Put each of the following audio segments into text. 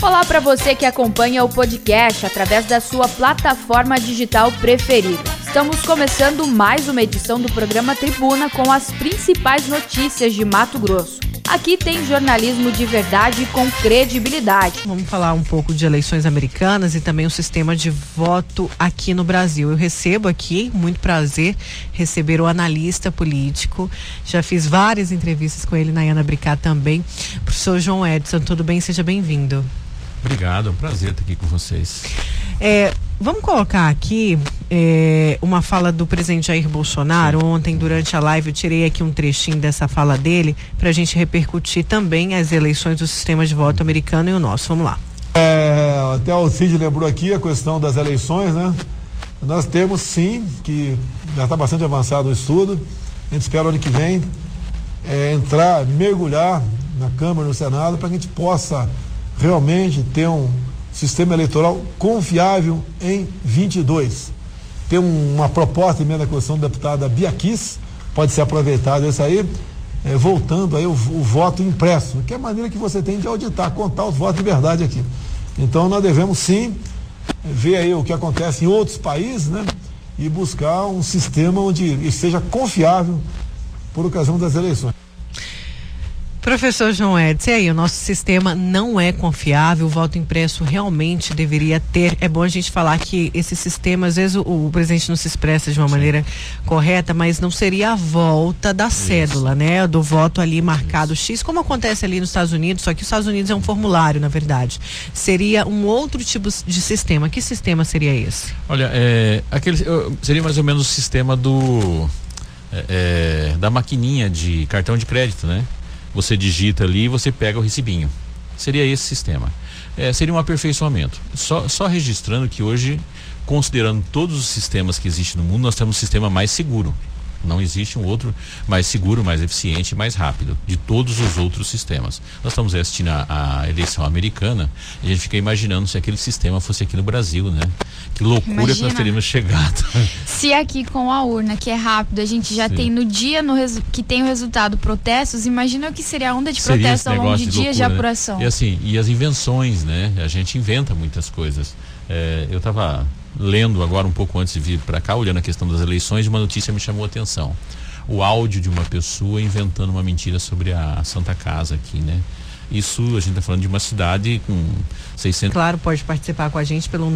Olá para você que acompanha o podcast através da sua plataforma digital preferida. Estamos começando mais uma edição do programa Tribuna com as principais notícias de Mato Grosso. Aqui tem jornalismo de verdade com credibilidade. Vamos falar um pouco de eleições americanas e também o sistema de voto aqui no Brasil. Eu recebo aqui, muito prazer, receber o analista político. Já fiz várias entrevistas com ele na Ana Bricá também. Professor João Edson, tudo bem? Seja bem-vindo. Obrigado, é um prazer estar aqui com vocês. É, vamos colocar aqui é, uma fala do presidente Jair Bolsonaro. Sim. Ontem, durante a live, eu tirei aqui um trechinho dessa fala dele para a gente repercutir também as eleições do sistema de voto americano e o nosso. Vamos lá. É, até o Cid lembrou aqui a questão das eleições, né? Nós temos sim, que já está bastante avançado o estudo. A gente espera ano que vem é, entrar, mergulhar na Câmara no Senado para que a gente possa realmente ter um sistema eleitoral confiável em 22. Tem uma proposta emenda à Constituição da deputada Bia Kiss, pode ser aproveitado esse aí, é, voltando aí o, o, voto impresso, que é a maneira que você tem de auditar, contar os votos de verdade aqui. Então nós devemos sim ver aí o que acontece em outros países, né? E buscar um sistema onde seja confiável por ocasião das eleições. Professor João Edson, aí, o nosso sistema não é confiável, o voto impresso realmente deveria ter. É bom a gente falar que esse sistema, às vezes o, o presidente não se expressa de uma Sim. maneira correta, mas não seria a volta da Isso. cédula, né? Do voto ali marcado Isso. X, como acontece ali nos Estados Unidos, só que os Estados Unidos é um formulário, na verdade. Seria um outro tipo de sistema. Que sistema seria esse? Olha, é, aquele, seria mais ou menos o sistema do. É, é, da maquininha de cartão de crédito, né? Você digita ali e você pega o recibinho. Seria esse sistema. É, seria um aperfeiçoamento. Só, só registrando que hoje, considerando todos os sistemas que existem no mundo, nós temos um sistema mais seguro. Não existe um outro mais seguro, mais eficiente, mais rápido de todos os outros sistemas. Nós estamos assistindo a, a eleição americana e a gente fica imaginando se aquele sistema fosse aqui no Brasil, né? Que loucura Imagina. que nós teríamos chegado. Se aqui com a urna, que é rápido, a gente já Sim. tem no dia no que tem o resultado protestos, imagina o que seria a onda de protesto ao longo de, de dias de né? apuração. Né? E assim, e as invenções, né? A gente inventa muitas coisas. É, eu estava lendo agora um pouco antes de vir para cá, olhando a questão das eleições, uma notícia me chamou a atenção. O áudio de uma pessoa inventando uma mentira sobre a Santa Casa aqui, né? Isso a gente está falando de uma cidade com 600. Claro, pode participar com a gente pelo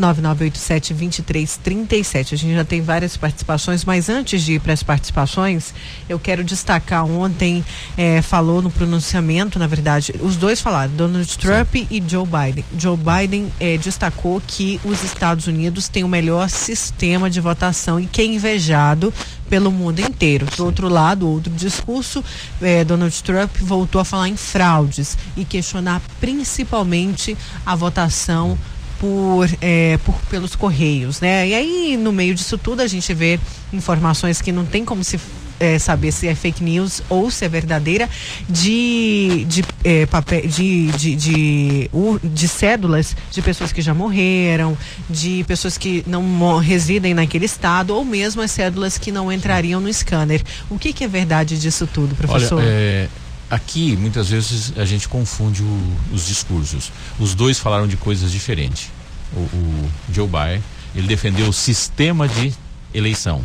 99987-2337. A gente já tem várias participações, mas antes de ir para as participações, eu quero destacar: ontem é, falou no pronunciamento, na verdade, os dois falaram, Donald Trump Sim. e Joe Biden. Joe Biden é, destacou que os Estados Unidos têm o melhor sistema de votação e que é invejado pelo mundo inteiro. Do outro lado, outro discurso, eh, Donald Trump voltou a falar em fraudes e questionar principalmente a votação por, eh, por pelos correios, né? E aí no meio disso tudo a gente vê informações que não tem como se é, saber se é fake news ou se é verdadeira, de, de, é, papel, de, de, de, de, cédulas de pessoas que já morreram, de pessoas que não residem naquele estado, ou mesmo as cédulas que não entrariam no scanner. O que, que é verdade disso tudo, professor? Olha, é, aqui, muitas vezes, a gente confunde o, os discursos. Os dois falaram de coisas diferentes. O, o Joe Biden, ele defendeu o sistema de eleição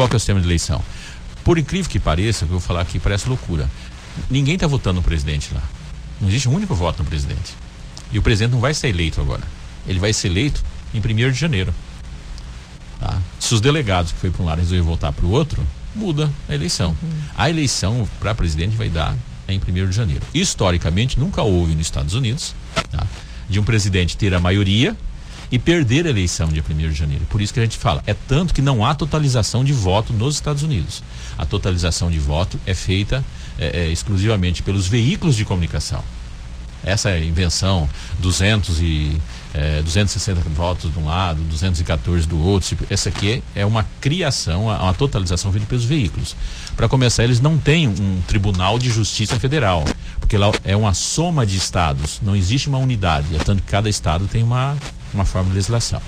qual que é o sistema de eleição? Por incrível que pareça, que eu vou falar aqui parece loucura. Ninguém está votando no presidente lá. Não existe um único voto no presidente. E o presidente não vai ser eleito agora. Ele vai ser eleito em 1 de janeiro. Tá? Se os delegados que foi para um lado resolverem voltar para o outro, muda a eleição. Uhum. A eleição para presidente vai dar em 1 de janeiro. Historicamente, nunca houve nos Estados Unidos tá? de um presidente ter a maioria e perder a eleição dia 1 de janeiro. Por isso que a gente fala, é tanto que não há totalização de voto nos Estados Unidos. A totalização de voto é feita é, é, exclusivamente pelos veículos de comunicação. Essa é invenção, 200 e é, 260 votos de um lado, 214 do outro. Essa aqui é uma criação, uma totalização feita pelos veículos. Para começar, eles não têm um tribunal de justiça federal, porque lá é uma soma de estados, não existe uma unidade, é tanto que cada estado tem uma uma forma de legislação.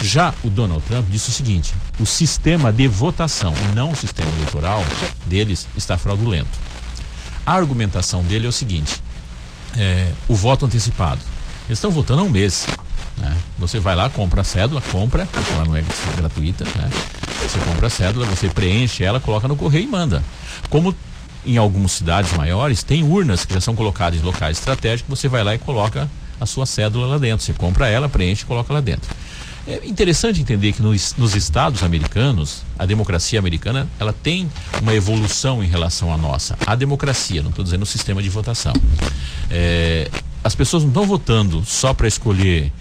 Já o Donald Trump disse o seguinte: o sistema de votação, não o sistema eleitoral deles, está fraudulento. A argumentação dele é o seguinte: é, o voto antecipado. Eles estão votando há um mês. Né? Você vai lá, compra a cédula, compra, porque ela não é gratuita, né? Você compra a cédula, você preenche ela, coloca no correio e manda. Como em algumas cidades maiores, tem urnas que já são colocadas em locais estratégicos, você vai lá e coloca a sua cédula lá dentro. Você compra ela, preenche e coloca lá dentro. É interessante entender que nos, nos, estados americanos, a democracia americana, ela tem uma evolução em relação à nossa. A democracia, não estou dizendo o sistema de votação. É, as pessoas não estão votando só para escolher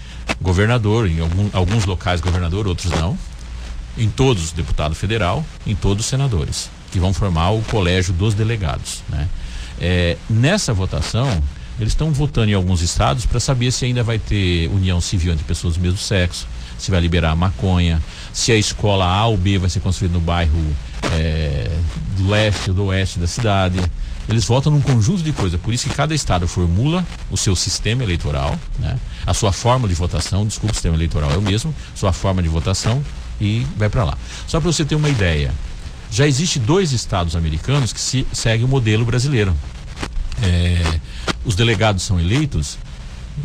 governador, em algum, alguns locais governador, outros não. Em todos, deputado federal, em todos senadores, que vão formar o colégio dos delegados. Né? É, nessa votação, eles estão votando em alguns estados para saber se ainda vai ter união civil entre pessoas do mesmo sexo, se vai liberar a maconha, se a escola A ou B vai ser construída no bairro é, do leste ou do oeste da cidade. Eles votam num conjunto de coisas, por isso que cada estado formula o seu sistema eleitoral, né? a sua forma de votação, desculpa, o sistema eleitoral é o mesmo, sua forma de votação e vai para lá. Só para você ter uma ideia, já existe dois estados americanos que se seguem o modelo brasileiro. É, os delegados são eleitos,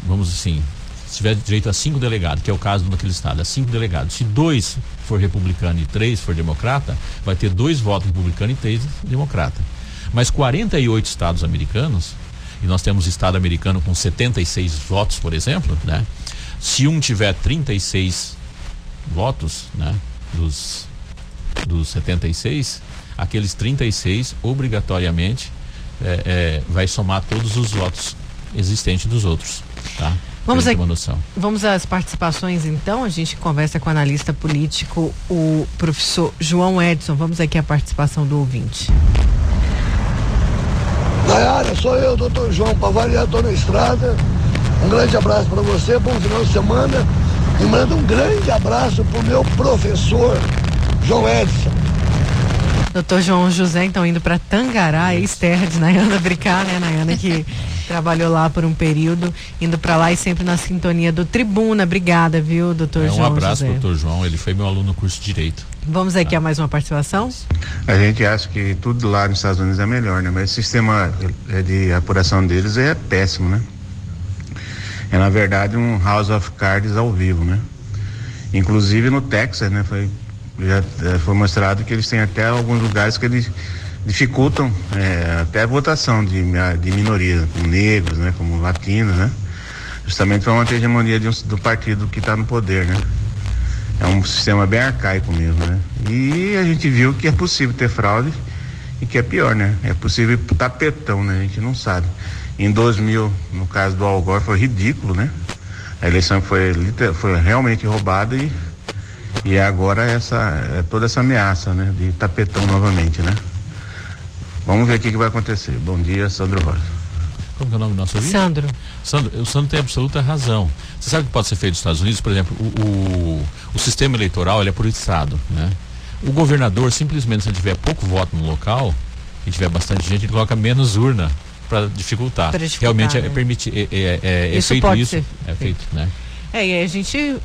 vamos assim, se tiver direito a cinco delegados, que é o caso daquele estado, a cinco delegados. Se dois for republicano e três for democrata, vai ter dois votos republicano e três democrata. Mas 48 estados americanos, e nós temos estado americano com 76 votos, por exemplo, né? Se um tiver 36 votos, né? Dos, dos 76, aqueles 36 obrigatoriamente é, é, vai somar todos os votos existentes dos outros, tá? Vamos, a, vamos às participações então. A gente conversa com o analista político, o professor João Edson. Vamos aqui à participação do ouvinte. Nayara, sou eu, doutor João, para variar, estou na estrada. Um grande abraço para você, bom final de semana. E manda um grande abraço para o meu professor, João Edson. Doutor João José, então, indo para Tangará, ex-terra de Nayana Bricar, né, Nayana, que trabalhou lá por um período, indo para lá e sempre na sintonia do Tribuna. Obrigada, viu, doutor é, João? Um abraço, José. doutor João. Ele foi meu aluno no curso de Direito. Vamos aqui tá. a mais uma participação? A gente acha que tudo lá nos Estados Unidos é melhor, né? Mas o sistema de apuração deles é péssimo, né? É na verdade um House of Cards ao vivo, né? Inclusive no Texas, né? Foi, já foi mostrado que eles têm até alguns lugares que eles dificultam é, até a votação de, de minorias, como negros, né? Como latinos, né? Justamente para manter a hegemonia um, do partido que está no poder, né? é um sistema bem arcaico mesmo, né? E a gente viu que é possível ter fraude e que é pior, né? É possível tapetão, né? A gente não sabe. Em 2000, no caso do Al Gore, foi ridículo, né? A eleição foi, foi realmente roubada e, e agora essa, é toda essa ameaça, né? De tapetão novamente, né? Vamos ver o que, que vai acontecer. Bom dia, Sandro Rosa. Como é o nome do nosso ouvinte? Sandro. Sandro, o Sandro tem absoluta razão. Você sabe o que pode ser feito nos Estados Unidos? Por exemplo, o, o, o sistema eleitoral ele é por estado, né? O governador, simplesmente, se tiver pouco voto no local e tiver bastante gente, ele coloca menos urna para dificultar. dificultar. Realmente é, né? é, é, é, é feito isso. É feito, né? É, e a gente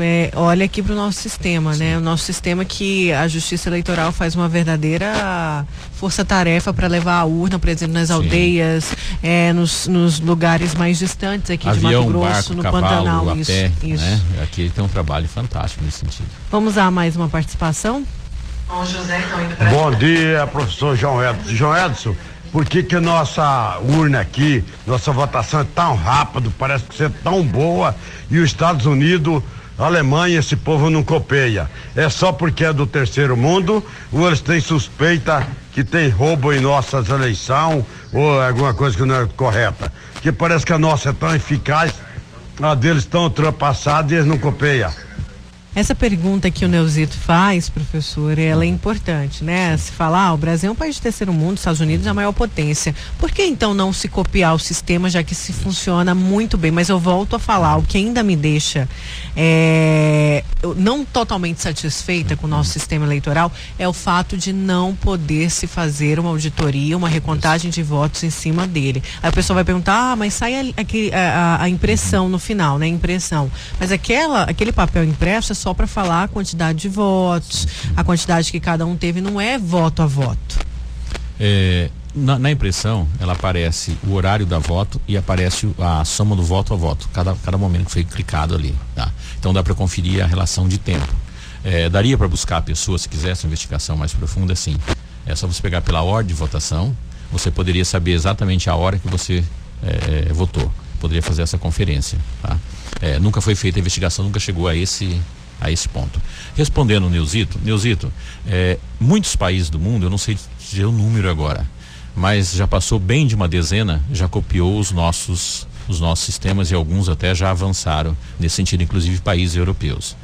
é, olha aqui para o nosso sistema, né? O nosso sistema que a Justiça Eleitoral faz uma verdadeira força-tarefa para levar a urna, por exemplo, nas Sim. aldeias, é, nos, nos, lugares mais distantes aqui Avião, de Mato Grosso, barco, no cavalo, Pantanal. Isso, pé, isso. Né? Aqui tem um trabalho fantástico nesse sentido. Vamos a mais uma participação? Bom, José, então, Bom dia, professor João Edson. João Edson, por que que nossa urna aqui, nossa votação é tão rápido, parece que ser tão boa e os Estados Unidos, Alemanha, esse povo não copeia? É só porque é do terceiro mundo ou eles têm suspeita que tem roubo em nossas eleições ou alguma coisa que não é correta? Que parece que a nossa é tão eficaz, a deles tão ultrapassada e eles não copeiam. Essa pergunta que o Neuzito faz, professor, ela é importante, né? Se falar, ah, o Brasil é um país de terceiro mundo, os Estados Unidos é a maior potência. Por que então não se copiar o sistema, já que se funciona muito bem? Mas eu volto a falar, o que ainda me deixa é, não totalmente satisfeita com o nosso sistema eleitoral é o fato de não poder se fazer uma auditoria, uma recontagem de votos em cima dele. Aí a pessoa vai perguntar, ah, mas sai a, a, a impressão no final, né? Impressão. Mas aquela, aquele papel impresso é só para falar a quantidade de votos, a quantidade que cada um teve, não é voto a voto. É, na, na, impressão, ela aparece o horário da voto e aparece a soma do voto a voto, cada, cada momento que foi clicado ali. Tá? Então dá para conferir a relação de tempo. É, daria para buscar a pessoa, se quisesse uma investigação mais profunda, sim. É só você pegar pela ordem de votação, você poderia saber exatamente a hora que você é, é votou. Poderia fazer essa conferência. Tá? É, nunca foi feita a investigação, nunca chegou a esse, a esse ponto. Respondendo Neuzito, Neuzito, é, muitos países do mundo, eu não sei dizer o número agora, mas já passou bem de uma dezena, já copiou os nossos os nossos sistemas e alguns até já avançaram nesse sentido, inclusive países europeus.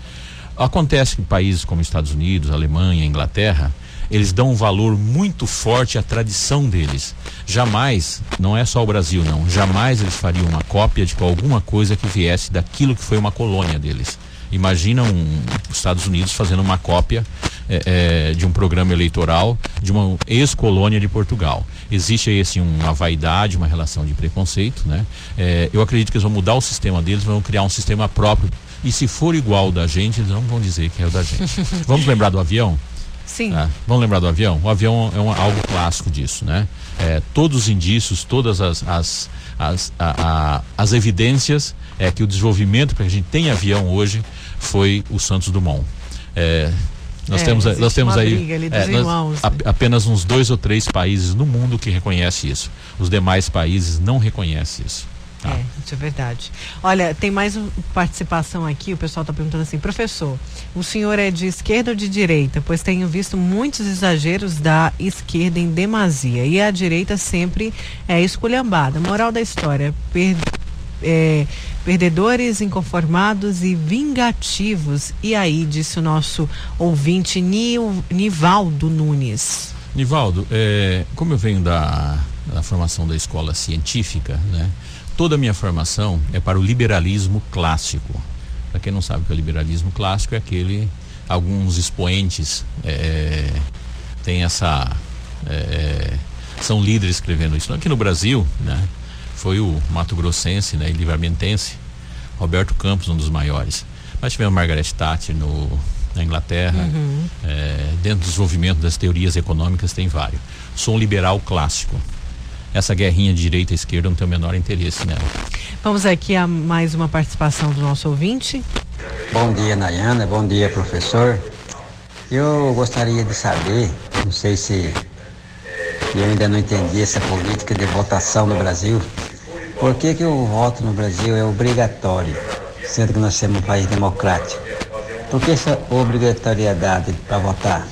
Acontece que países como Estados Unidos, Alemanha, Inglaterra, eles dão um valor muito forte à tradição deles. Jamais, não é só o Brasil não, jamais eles fariam uma cópia de alguma coisa que viesse daquilo que foi uma colônia deles. Imagina um, os Estados Unidos fazendo uma cópia é, é, de um programa eleitoral de uma ex-colônia de Portugal. Existe aí assim uma vaidade, uma relação de preconceito, né? É, eu acredito que eles vão mudar o sistema deles, vão criar um sistema próprio. E se for igual da gente, eles não vão dizer que é o da gente. Vamos lembrar do avião? Sim. Ah, vamos lembrar do avião? O avião é um, algo clássico disso, né? É, todos os indícios, todas as, as, as, a, a, as evidências é que o desenvolvimento para a gente tenha avião hoje foi o Santos Dumont. É, nós é, temos, nós temos aí é, nós, a, apenas uns dois ou três países no mundo que reconhece isso. Os demais países não reconhecem isso. Tá? É, isso é verdade. Olha, tem mais uma participação aqui, o pessoal está perguntando assim, professor, o senhor é de esquerda ou de direita? Pois tenho visto muitos exageros da esquerda em demasia e a direita sempre é esculhambada. Moral da história, per, é, perdedores, inconformados e vingativos. E aí, disse o nosso ouvinte Nil, Nivaldo Nunes. Nivaldo, é, como eu venho da, da formação da escola científica, né? Toda a minha formação é para o liberalismo clássico. Para quem não sabe o que é o liberalismo clássico, é aquele. Alguns expoentes é, têm essa. É, são líderes escrevendo isso. Aqui no Brasil, né? foi o Mato Grossense né, e Livramentense, Roberto Campos, um dos maiores. Mas tivemos Margaret Thatcher no, na Inglaterra, uhum. é, dentro do desenvolvimento das teorias econômicas tem vários. Sou um liberal clássico. Essa guerrinha de direita e esquerda não tenho o menor interesse nela. Vamos aqui a mais uma participação do nosso ouvinte. Bom dia, Nayana. Bom dia, professor. Eu gostaria de saber, não sei se eu ainda não entendi essa política de votação no Brasil. Por que, que o voto no Brasil é obrigatório, sendo que nós somos um país democrático? Por que essa obrigatoriedade para votar?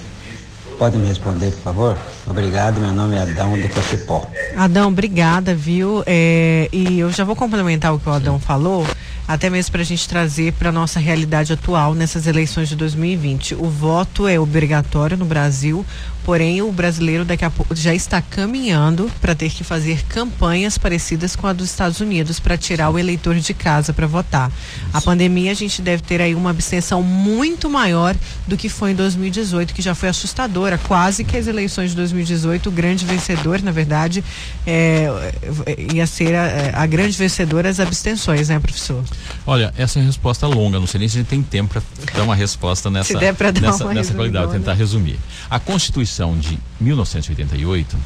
Pode me responder, por favor? Obrigado, meu nome é Adão de Cochipó. Adão, obrigada, viu? É, e eu já vou complementar o que o Adão falou até mesmo para a gente trazer para nossa realidade atual nessas eleições de 2020. O voto é obrigatório no Brasil, porém o brasileiro daqui a pouco já está caminhando para ter que fazer campanhas parecidas com a dos Estados Unidos para tirar o eleitor de casa para votar. A pandemia a gente deve ter aí uma abstenção muito maior do que foi em 2018, que já foi assustadora. Quase que as eleições de 2018, o grande vencedor, na verdade, é, ia ser a, a grande vencedora as abstenções, né, professor? Olha, essa é uma resposta longa, não sei nem se a gente tem tempo para dar uma resposta nessa, Se der dar nessa, nessa qualidade, tentar resumir. A Constituição de 1988,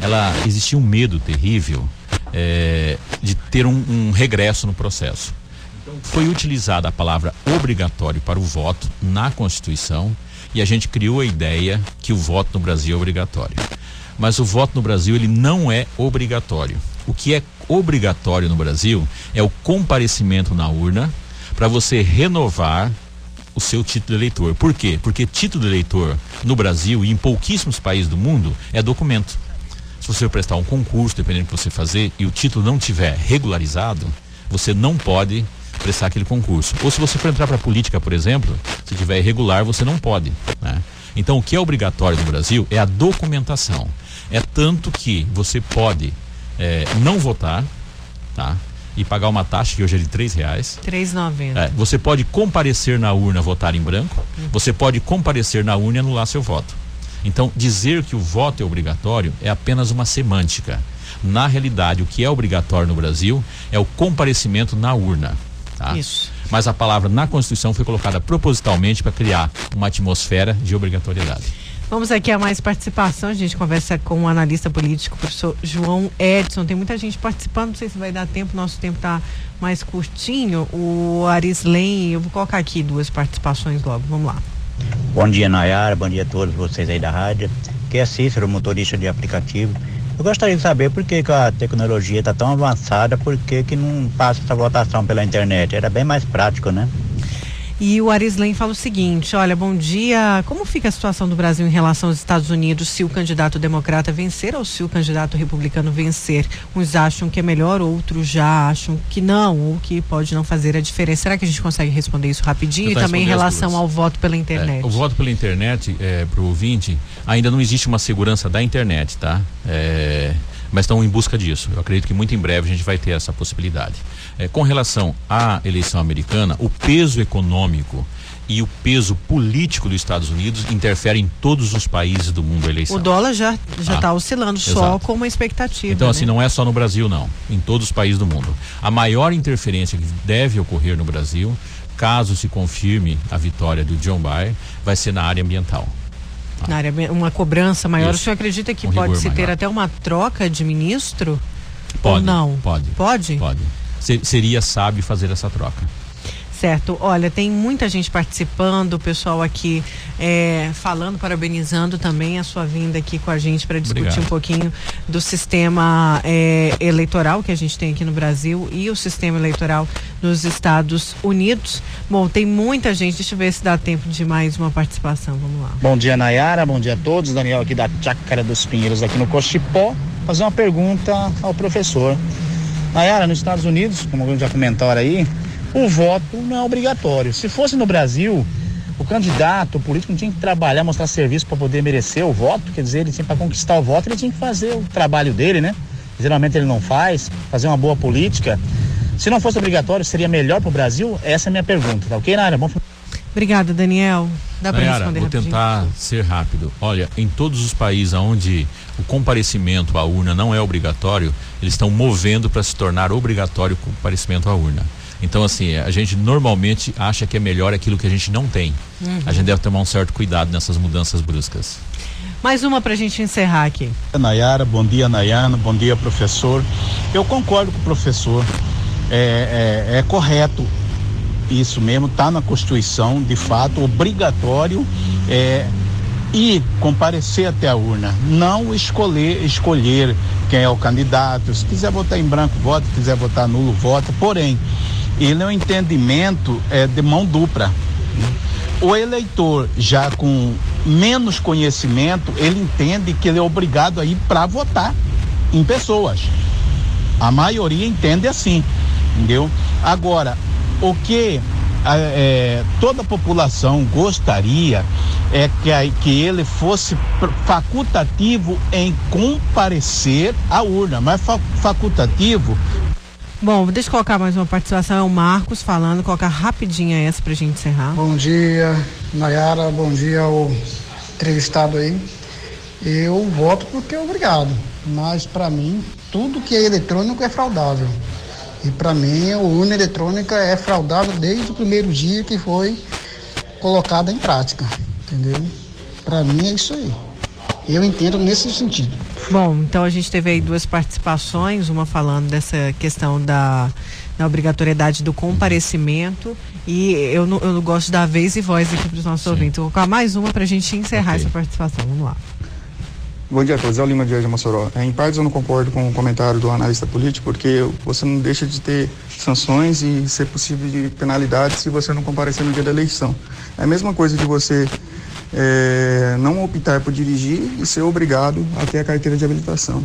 ela existia um medo terrível é, de ter um, um regresso no processo. Então, foi utilizada a palavra obrigatório para o voto na Constituição e a gente criou a ideia que o voto no Brasil é obrigatório. Mas o voto no Brasil ele não é obrigatório. O que é obrigatório no Brasil é o comparecimento na urna para você renovar o seu título de eleitor. Por quê? Porque título de eleitor no Brasil e em pouquíssimos países do mundo é documento. Se você prestar um concurso, dependendo do que você fazer, e o título não tiver regularizado, você não pode prestar aquele concurso. Ou se você for entrar para a política, por exemplo, se tiver irregular, você não pode. Né? Então, o que é obrigatório no Brasil é a documentação. É tanto que você pode é, não votar, tá? E pagar uma taxa que hoje é de três reais. Três É, você pode comparecer na urna votar em branco. Uhum. Você pode comparecer na urna e anular seu voto. Então, dizer que o voto é obrigatório é apenas uma semântica. Na realidade, o que é obrigatório no Brasil é o comparecimento na urna. Tá? Isso. Mas a palavra na Constituição foi colocada propositalmente para criar uma atmosfera de obrigatoriedade. Vamos aqui a mais participação. A gente conversa com o analista político, professor João Edson. Tem muita gente participando, não sei se vai dar tempo, nosso tempo está mais curtinho. O Arislen, eu vou colocar aqui duas participações logo. Vamos lá. Bom dia, Nayara. Bom dia a todos vocês aí da rádio. Que é Cícero, motorista de aplicativo. Eu gostaria de saber por que, que a tecnologia está tão avançada, por que, que não passa essa votação pela internet? Era bem mais prático, né? E o Arislen fala o seguinte: olha, bom dia. Como fica a situação do Brasil em relação aos Estados Unidos se o candidato democrata vencer ou se o candidato republicano vencer? Uns acham que é melhor, outros já acham que não, ou que pode não fazer a diferença. Será que a gente consegue responder isso rapidinho? E também em relação ao voto pela internet? É, o voto pela internet, é, para o ouvinte, ainda não existe uma segurança da internet, tá? É, mas estão em busca disso. Eu acredito que muito em breve a gente vai ter essa possibilidade. É, com relação à eleição americana, o peso econômico e o peso político dos Estados Unidos interfere em todos os países do mundo a eleição. O dólar já já está ah, oscilando exato. só com uma expectativa. Então né? assim não é só no Brasil não, em todos os países do mundo. A maior interferência que deve ocorrer no Brasil, caso se confirme a vitória do John Biden, vai ser na área ambiental. Na área uma cobrança maior. Isso. O senhor acredita que um pode se ter até uma troca de ministro? Pode. Ou não? Pode. Pode? Pode seria sábio fazer essa troca. Certo. Olha, tem muita gente participando, o pessoal aqui é, falando, parabenizando também a sua vinda aqui com a gente para discutir Obrigado. um pouquinho do sistema é, eleitoral que a gente tem aqui no Brasil e o sistema eleitoral nos Estados Unidos. Bom, tem muita gente, deixa eu ver se dá tempo de mais uma participação. Vamos lá. Bom dia, Nayara. Bom dia a todos. Daniel aqui da Chácara dos Pinheiros, aqui no Cochipó. Fazer uma pergunta ao professor. Nayara, nos Estados Unidos, como já comentaram aí, o voto não é obrigatório. Se fosse no Brasil, o candidato, o político não tinha que trabalhar, mostrar serviço para poder merecer o voto, quer dizer, ele tinha para conquistar o voto, ele tinha que fazer o trabalho dele, né? Geralmente ele não faz, fazer uma boa política. Se não fosse obrigatório, seria melhor para o Brasil? Essa é a minha pergunta, tá ok, Nayara? Bom... Obrigada, Daniel. Dá para responder Vou rapidinho? tentar ser rápido. Olha, em todos os países onde o comparecimento à urna não é obrigatório, eles estão movendo para se tornar obrigatório o comparecimento à urna. Então, assim, a gente normalmente acha que é melhor aquilo que a gente não tem. Uhum. A gente deve tomar um certo cuidado nessas mudanças bruscas. Mais uma para a gente encerrar aqui. Nayara, bom dia, Nayana, bom dia, professor. Eu concordo com o professor. É, é, é correto isso mesmo, está na Constituição, de fato, obrigatório é, ir comparecer até a urna, não escolher, escolher quem é o candidato. Se quiser votar em branco, vota, se quiser votar nulo, vota. Porém, ele é um entendimento é, de mão dupla. O eleitor, já com menos conhecimento, ele entende que ele é obrigado a ir para votar em pessoas. A maioria entende assim, entendeu? Agora, o que é, toda a população gostaria é que, que ele fosse facultativo em comparecer à urna, mas facultativo. Bom, deixa eu colocar mais uma participação, é o Marcos falando, colocar rapidinha essa pra gente encerrar. Bom dia, Nayara, bom dia ao entrevistado aí. Eu voto porque é obrigado, mas para mim, tudo que é eletrônico é fraudável. E para mim, a urna eletrônica é fraudável desde o primeiro dia que foi colocada em prática, entendeu? Para mim é isso aí. Eu entendo nesse sentido. Bom, então a gente teve aí duas participações, uma falando dessa questão da, da obrigatoriedade do comparecimento e eu não, eu não gosto de dar vez e voz aqui para os nossos Sim. ouvintes. Vou colocar mais uma para a gente encerrar okay. essa participação. Vamos lá. Bom dia a todos, é o Lima de Mossoró. É, em partes eu não concordo com o comentário do analista político, porque você não deixa de ter sanções e ser possível de penalidade se você não comparecer no dia da eleição. É a mesma coisa de você é, não optar por dirigir e ser obrigado a ter a carteira de habilitação.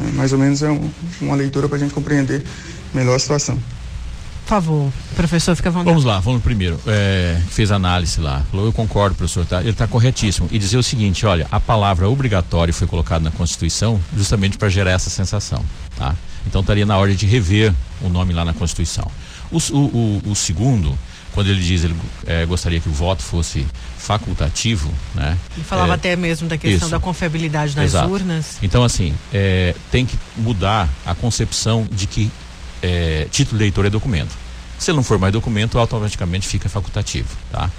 É, mais ou menos é um, uma leitura para a gente compreender melhor a situação favor, professor, fica à vontade. Vamos lá, vamos primeiro. É, fez análise lá. Falou, eu concordo, professor, tá, ele está corretíssimo. E dizer o seguinte: olha, a palavra obrigatório foi colocada na Constituição justamente para gerar essa sensação. Tá? Então estaria na hora de rever o nome lá na Constituição. O, o, o, o segundo, quando ele diz ele é, gostaria que o voto fosse facultativo, né? Ele falava é, até mesmo da questão isso. da confiabilidade nas Exato. urnas. Então assim, é, tem que mudar a concepção de que é, título de eleitor é documento. Se ele não for mais documento, automaticamente fica facultativo, tá?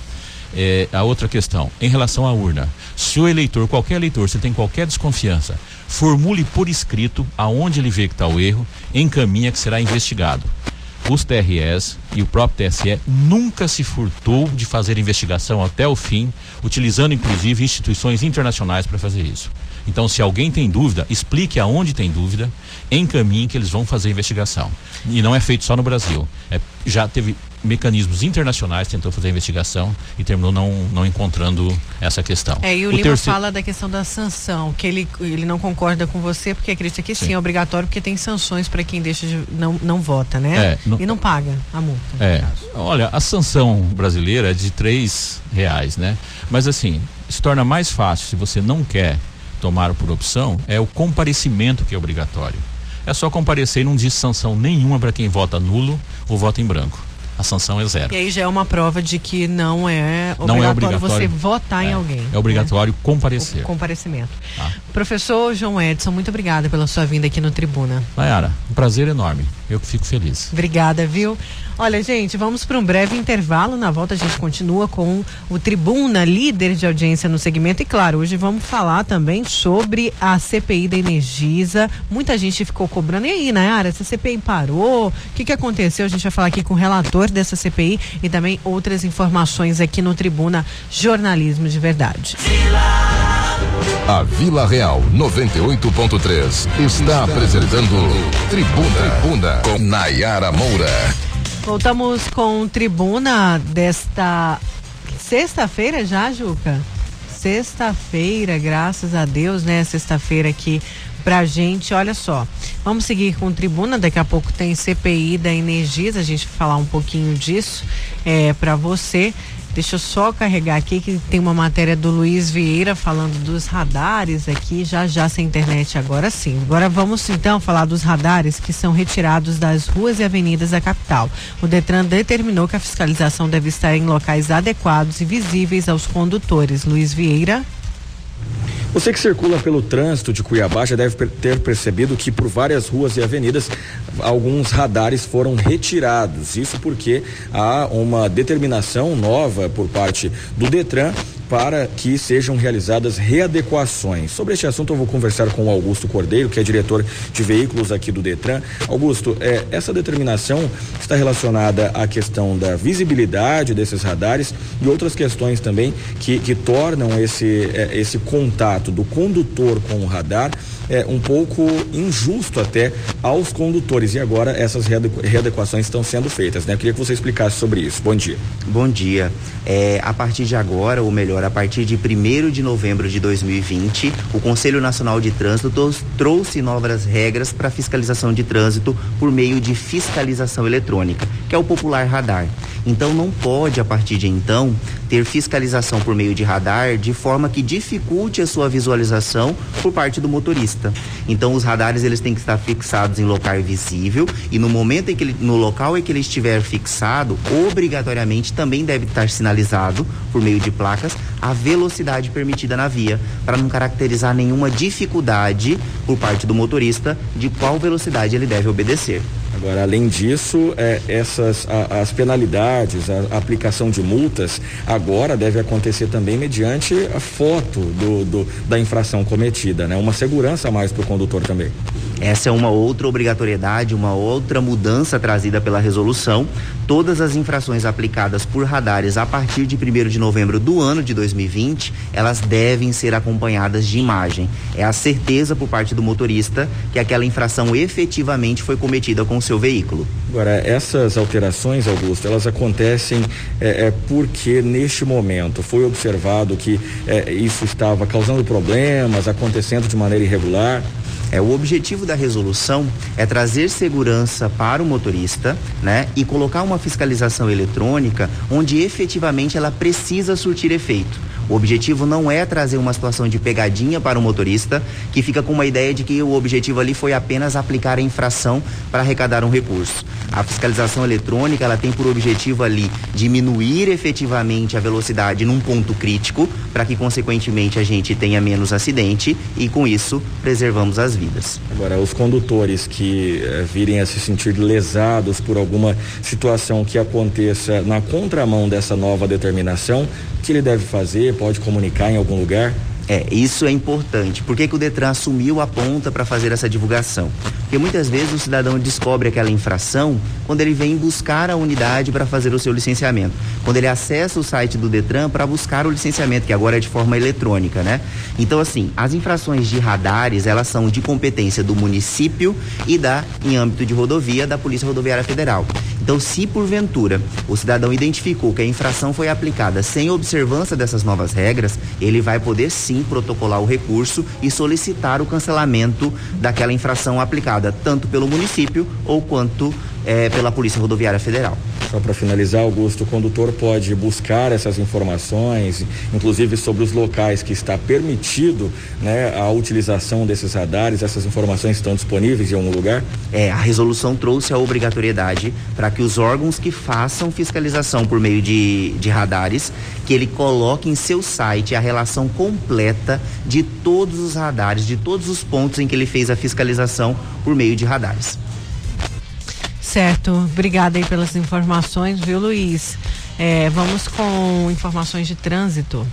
É, a outra questão, em relação à urna, se o eleitor, qualquer eleitor, se tem qualquer desconfiança, formule por escrito aonde ele vê que está o erro, encaminha que será investigado. Os TREs e o próprio TSE nunca se furtou de fazer investigação até o fim, utilizando inclusive instituições internacionais para fazer isso. Então, se alguém tem dúvida, explique aonde tem dúvida, encaminhe que eles vão fazer a investigação. E não é feito só no Brasil. É, já teve mecanismos internacionais tentou fazer a investigação e terminou não, não encontrando essa questão. É, e o, o Lima terceiro... fala da questão da sanção, que ele, ele não concorda com você porque acredita que sim, sim é obrigatório porque tem sanções para quem deixa de, não, não vota, né? É, não... E não paga a multa. É. Olha, a sanção brasileira é de três reais, né? Mas assim, se torna mais fácil se você não quer tomar por opção, é o comparecimento que é obrigatório. É só comparecer e não diz sanção nenhuma para quem vota nulo ou vota em branco a sanção é zero. E aí já é uma prova de que não é obrigatório, não é obrigatório você votar é, em alguém. É obrigatório né? comparecer. O comparecimento. Ah. Professor João Edson, muito obrigada pela sua vinda aqui no Tribuna. Nayara, um prazer enorme. Eu que fico feliz. Obrigada, viu? Olha, gente, vamos para um breve intervalo. Na volta a gente continua com o Tribuna, líder de audiência no segmento. E claro, hoje vamos falar também sobre a CPI da Energisa. Muita gente ficou cobrando. E aí, Nayara, essa CPI parou? O que, que aconteceu? A gente vai falar aqui com o relator dessa CPI e também outras informações aqui no Tribuna Jornalismo de Verdade. A Vila Real 98.3 está apresentando Tribuna, Tribuna com Nayara Moura. Voltamos com tribuna desta sexta-feira já, Juca? Sexta-feira, graças a Deus, né? Sexta-feira aqui pra gente. Olha só, vamos seguir com tribuna. Daqui a pouco tem CPI da Energisa, a gente vai falar um pouquinho disso é, para você. Deixa eu só carregar aqui que tem uma matéria do Luiz Vieira falando dos radares aqui, já já sem internet agora sim. Agora vamos então falar dos radares que são retirados das ruas e avenidas da capital. O Detran determinou que a fiscalização deve estar em locais adequados e visíveis aos condutores. Luiz Vieira. Você que circula pelo trânsito de Cuiabá já deve ter percebido que por várias ruas e avenidas alguns radares foram retirados. Isso porque há uma determinação nova por parte do Detran para que sejam realizadas readequações. Sobre este assunto eu vou conversar com o Augusto Cordeiro, que é diretor de veículos aqui do Detran. Augusto, é, essa determinação está relacionada à questão da visibilidade desses radares e outras questões também que, que tornam esse, é, esse contato do condutor com o radar é, um pouco injusto até aos condutores. E agora essas readequações estão sendo feitas, né? Eu queria que você explicasse sobre isso. Bom dia. Bom dia. É, a partir de agora, ou melhor, a partir de 1 de novembro de 2020, o Conselho Nacional de Trânsito trouxe novas regras para fiscalização de trânsito por meio de fiscalização eletrônica, que é o popular radar. Então não pode, a partir de então, ter fiscalização por meio de radar de forma que dificulte a sua visualização por parte do motorista. Então os radares eles têm que estar fixados em local visível e no momento em que ele, no local em que ele estiver fixado, obrigatoriamente também deve estar sinalizado por meio de placas a velocidade permitida na via, para não caracterizar nenhuma dificuldade por parte do motorista de qual velocidade ele deve obedecer. Agora, além disso, é, essas a, as penalidades, a, a, aplicação de multas, agora deve acontecer também mediante a foto do, do da infração cometida, né? Uma segurança a mais para o condutor também. Essa é uma outra obrigatoriedade, uma outra mudança trazida pela resolução. Todas as infrações aplicadas por radares a partir de 1 de novembro do ano de 2020, elas devem ser acompanhadas de imagem. É a certeza por parte do motorista que aquela infração efetivamente foi cometida com seu veículo. Agora, essas alterações, Augusto, elas acontecem é, é porque neste momento foi observado que é, isso estava causando problemas, acontecendo de maneira irregular. É, o objetivo da resolução é trazer segurança para o motorista, né? E colocar uma fiscalização eletrônica onde efetivamente ela precisa surtir efeito. O objetivo não é trazer uma situação de pegadinha para o motorista que fica com uma ideia de que o objetivo ali foi apenas aplicar a infração para arrecadar um recurso. A fiscalização eletrônica, ela tem por objetivo ali diminuir efetivamente a velocidade num ponto crítico, para que consequentemente a gente tenha menos acidente e com isso preservamos as vidas. Agora, os condutores que eh, virem a se sentir lesados por alguma situação que aconteça na contramão dessa nova determinação, que ele deve fazer? Pode comunicar em algum lugar? É, isso é importante. Por que, que o Detran assumiu a ponta para fazer essa divulgação? Porque muitas vezes o cidadão descobre aquela infração quando ele vem buscar a unidade para fazer o seu licenciamento. Quando ele acessa o site do Detran para buscar o licenciamento, que agora é de forma eletrônica, né? Então, assim, as infrações de radares, elas são de competência do município e da, em âmbito de rodovia, da Polícia Rodoviária Federal. Então, se porventura o cidadão identificou que a infração foi aplicada sem observância dessas novas regras, ele vai poder sim protocolar o recurso e solicitar o cancelamento daquela infração aplicada, tanto pelo município ou quanto é, pela Polícia Rodoviária Federal. Só para finalizar, Augusto, o condutor pode buscar essas informações, inclusive sobre os locais que está permitido né, a utilização desses radares, essas informações estão disponíveis em algum lugar? É, a resolução trouxe a obrigatoriedade para que os órgãos que façam fiscalização por meio de, de radares, que ele coloque em seu site a relação completa de todos os radares, de todos os pontos em que ele fez a fiscalização por meio de radares. Certo, obrigada aí pelas informações, viu, Luiz? É, vamos com informações de trânsito.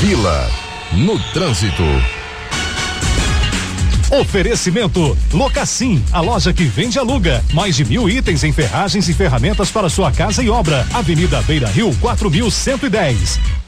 Vila no trânsito. Oferecimento Locassim, a loja que vende e aluga. Mais de mil itens em ferragens e ferramentas para sua casa e obra. Avenida Beira Rio, 4110.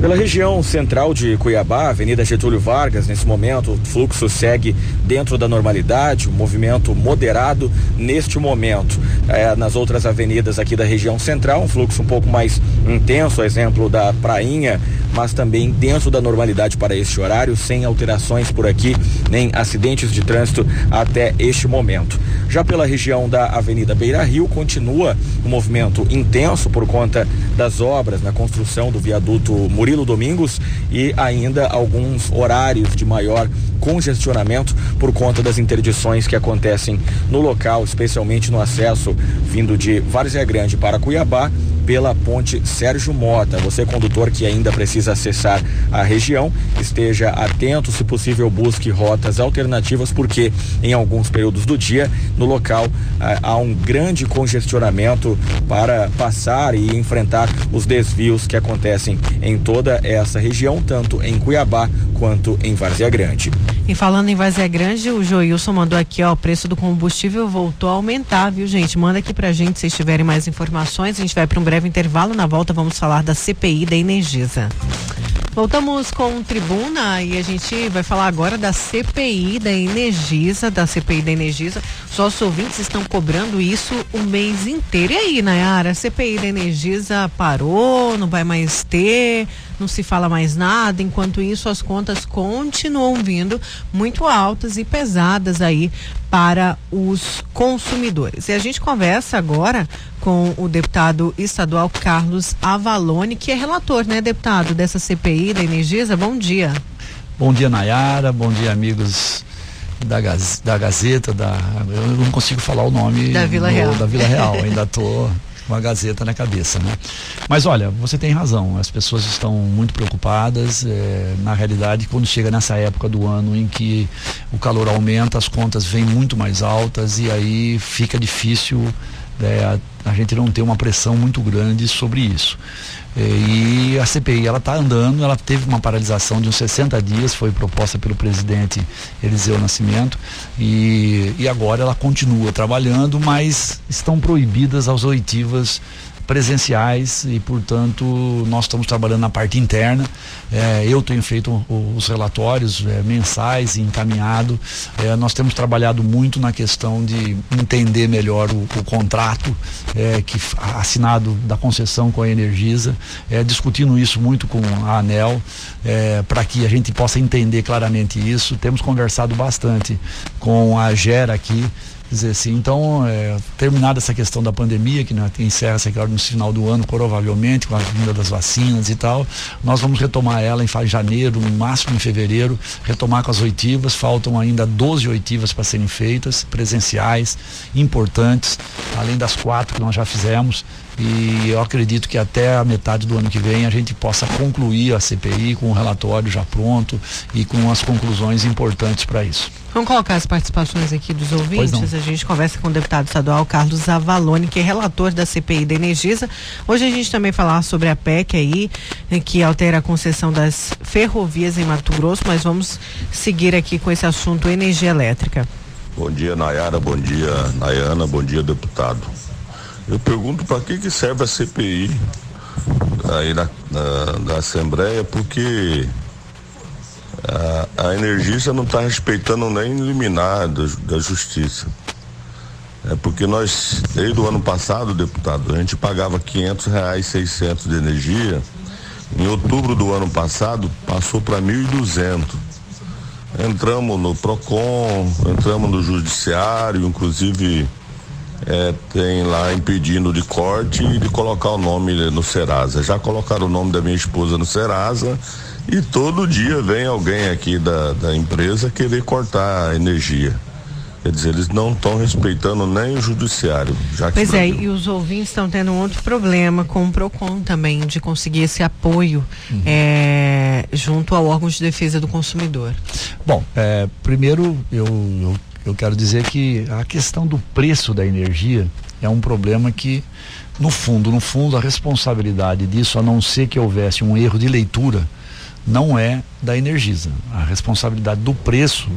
Pela região central de Cuiabá, Avenida Getúlio Vargas, nesse momento o fluxo segue dentro da normalidade, o movimento moderado neste momento. É, nas outras avenidas aqui da região central, um fluxo um pouco mais intenso, exemplo da Prainha, mas também dentro da normalidade para este horário, sem alterações por aqui, nem acidentes de trânsito até este momento. Já pela região da Avenida Beira Rio, continua o movimento intenso por conta das obras na construção do viaduto Murilo Domingos e ainda alguns horários de maior congestionamento por conta das interdições que acontecem no local, especialmente no acesso vindo de Várzea Grande para Cuiabá pela ponte Sérgio Mota. Você, condutor que ainda precisa acessar a região, esteja atento, se possível, busque rotas alternativas, porque em alguns períodos do dia, no local, ah, há um grande congestionamento para passar e enfrentar os desvios que acontecem em toda essa região, tanto em Cuiabá quanto em Várzea Grande. E falando em Várzea Grande, o Joilson mandou aqui, ó, o preço do combustível voltou a aumentar, viu, gente? Manda aqui pra gente se tiverem mais informações. A gente vai para um breve intervalo. Na volta vamos falar da CPI da Energisa. Voltamos com Tribuna e a gente vai falar agora da CPI da Energisa, da CPI da Energisa. Os ouvintes estão cobrando isso o mês inteiro. E aí, Nayara, a CPI da Energisa parou, não vai mais ter, não se fala mais nada. Enquanto isso, as contas continuam vindo muito altas e pesadas aí para os consumidores. E a gente conversa agora com o deputado estadual Carlos Avalone, que é relator, né, deputado, dessa CPI da Energisa. Bom dia. Bom dia, Nayara. Bom dia, amigos da, Gaz, da Gazeta, da. Eu não consigo falar o nome da Vila do, Real. Da Vila Real. Ainda tô com a Gazeta na cabeça, né? Mas olha, você tem razão. As pessoas estão muito preocupadas. É, na realidade, quando chega nessa época do ano em que o calor aumenta, as contas vêm muito mais altas e aí fica difícil é, a, a, gente não ter uma pressão muito grande sobre isso. E a CPI ela está andando, ela teve uma paralisação de uns 60 dias, foi proposta pelo presidente Eliseu Nascimento, e, e agora ela continua trabalhando, mas estão proibidas as oitivas presenciais e, portanto, nós estamos trabalhando na parte interna. É, eu tenho feito os relatórios é, mensais e encaminhado. É, nós temos trabalhado muito na questão de entender melhor o, o contrato é, que assinado da concessão com a Energisa, é, discutindo isso muito com a ANEL, é, para que a gente possa entender claramente isso. Temos conversado bastante com a Gera aqui dizer assim, então, é, terminada essa questão da pandemia, que né, encerra-se agora no final do ano, provavelmente, com a vinda das vacinas e tal, nós vamos retomar ela em janeiro, no máximo em fevereiro, retomar com as oitivas, faltam ainda 12 oitivas para serem feitas, presenciais, importantes, além das quatro que nós já fizemos, e eu acredito que até a metade do ano que vem a gente possa concluir a CPI com o relatório já pronto e com as conclusões importantes para isso. Vamos colocar as participações aqui dos ouvintes. A gente conversa com o deputado estadual Carlos Avalone, que é relator da CPI da Energisa. Hoje a gente também falar sobre a PEC aí, né, que altera a concessão das ferrovias em Mato Grosso, mas vamos seguir aqui com esse assunto energia elétrica. Bom dia, Nayara. Bom dia, Nayana. Bom dia, deputado. Eu pergunto para que, que serve a CPI aí na, na, na Assembleia, porque a, a Energista não está respeitando nem liminar da, da Justiça. É porque nós, desde o ano passado, deputado, a gente pagava 500 reais, 600 de energia. Em outubro do ano passado, passou para 1.200. Entramos no PROCON, entramos no Judiciário, inclusive é, tem lá impedindo de corte e de colocar o nome no Serasa. Já colocaram o nome da minha esposa no Serasa e todo dia vem alguém aqui da, da empresa querer cortar a energia. Quer dizer, eles não estão respeitando nem o judiciário. Já pois é, e os ouvintes estão tendo um outro problema com o PROCON também, de conseguir esse apoio uhum. é, junto ao órgão de defesa do consumidor. Bom, é, primeiro eu, eu eu quero dizer que a questão do preço da energia é um problema que, no fundo, no fundo, a responsabilidade disso, a não ser que houvesse um erro de leitura, não é da Energisa. A responsabilidade do preço,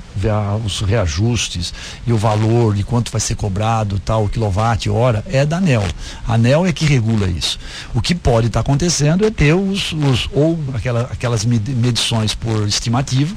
os reajustes e o valor de quanto vai ser cobrado, tal, quilowatt-hora, é da ANEL. A ANEL é que regula isso. O que pode estar tá acontecendo é ter os, os ou aquela, aquelas medições por estimativa,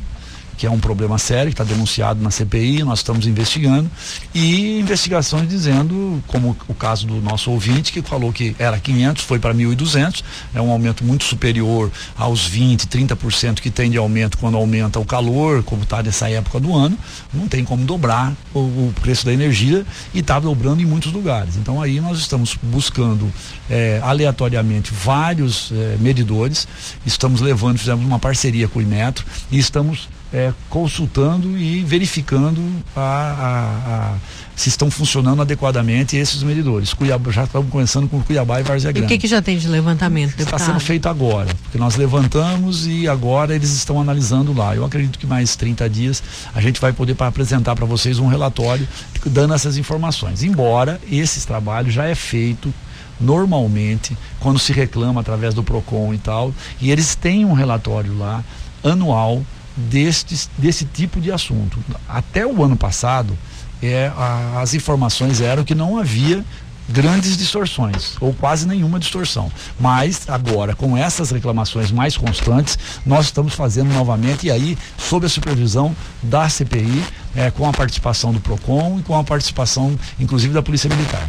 que é um problema sério, que está denunciado na CPI, nós estamos investigando, e investigações dizendo, como o caso do nosso ouvinte, que falou que era 500, foi para 1.200, é um aumento muito superior aos 20, 30% que tem de aumento quando aumenta o calor, como está nessa época do ano, não tem como dobrar o, o preço da energia e está dobrando em muitos lugares. Então aí nós estamos buscando é, aleatoriamente vários é, medidores, estamos levando, fizemos uma parceria com o Imetro e estamos é, consultando e verificando a, a, a, se estão funcionando adequadamente esses medidores. Cuiabá, já estamos começando com Cuiabá e Várzea Grande. E o que, que já tem de levantamento, deputado? Está sendo feito agora, porque nós levantamos e agora eles estão analisando lá. Eu acredito que mais 30 dias a gente vai poder para apresentar para vocês um relatório dando essas informações. Embora esses trabalhos já é feito normalmente quando se reclama através do Procon e tal, e eles têm um relatório lá anual deste, desse tipo de assunto. Até o ano passado, é, a, as informações eram que não havia grandes distorções, ou quase nenhuma distorção. Mas agora, com essas reclamações mais constantes, nós estamos fazendo novamente, e aí, sob a supervisão da CPI, é, com a participação do PROCON e com a participação, inclusive, da Polícia Militar.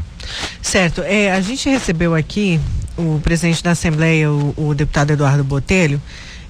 Certo. É, a gente recebeu aqui o presidente da Assembleia, o, o deputado Eduardo Botelho,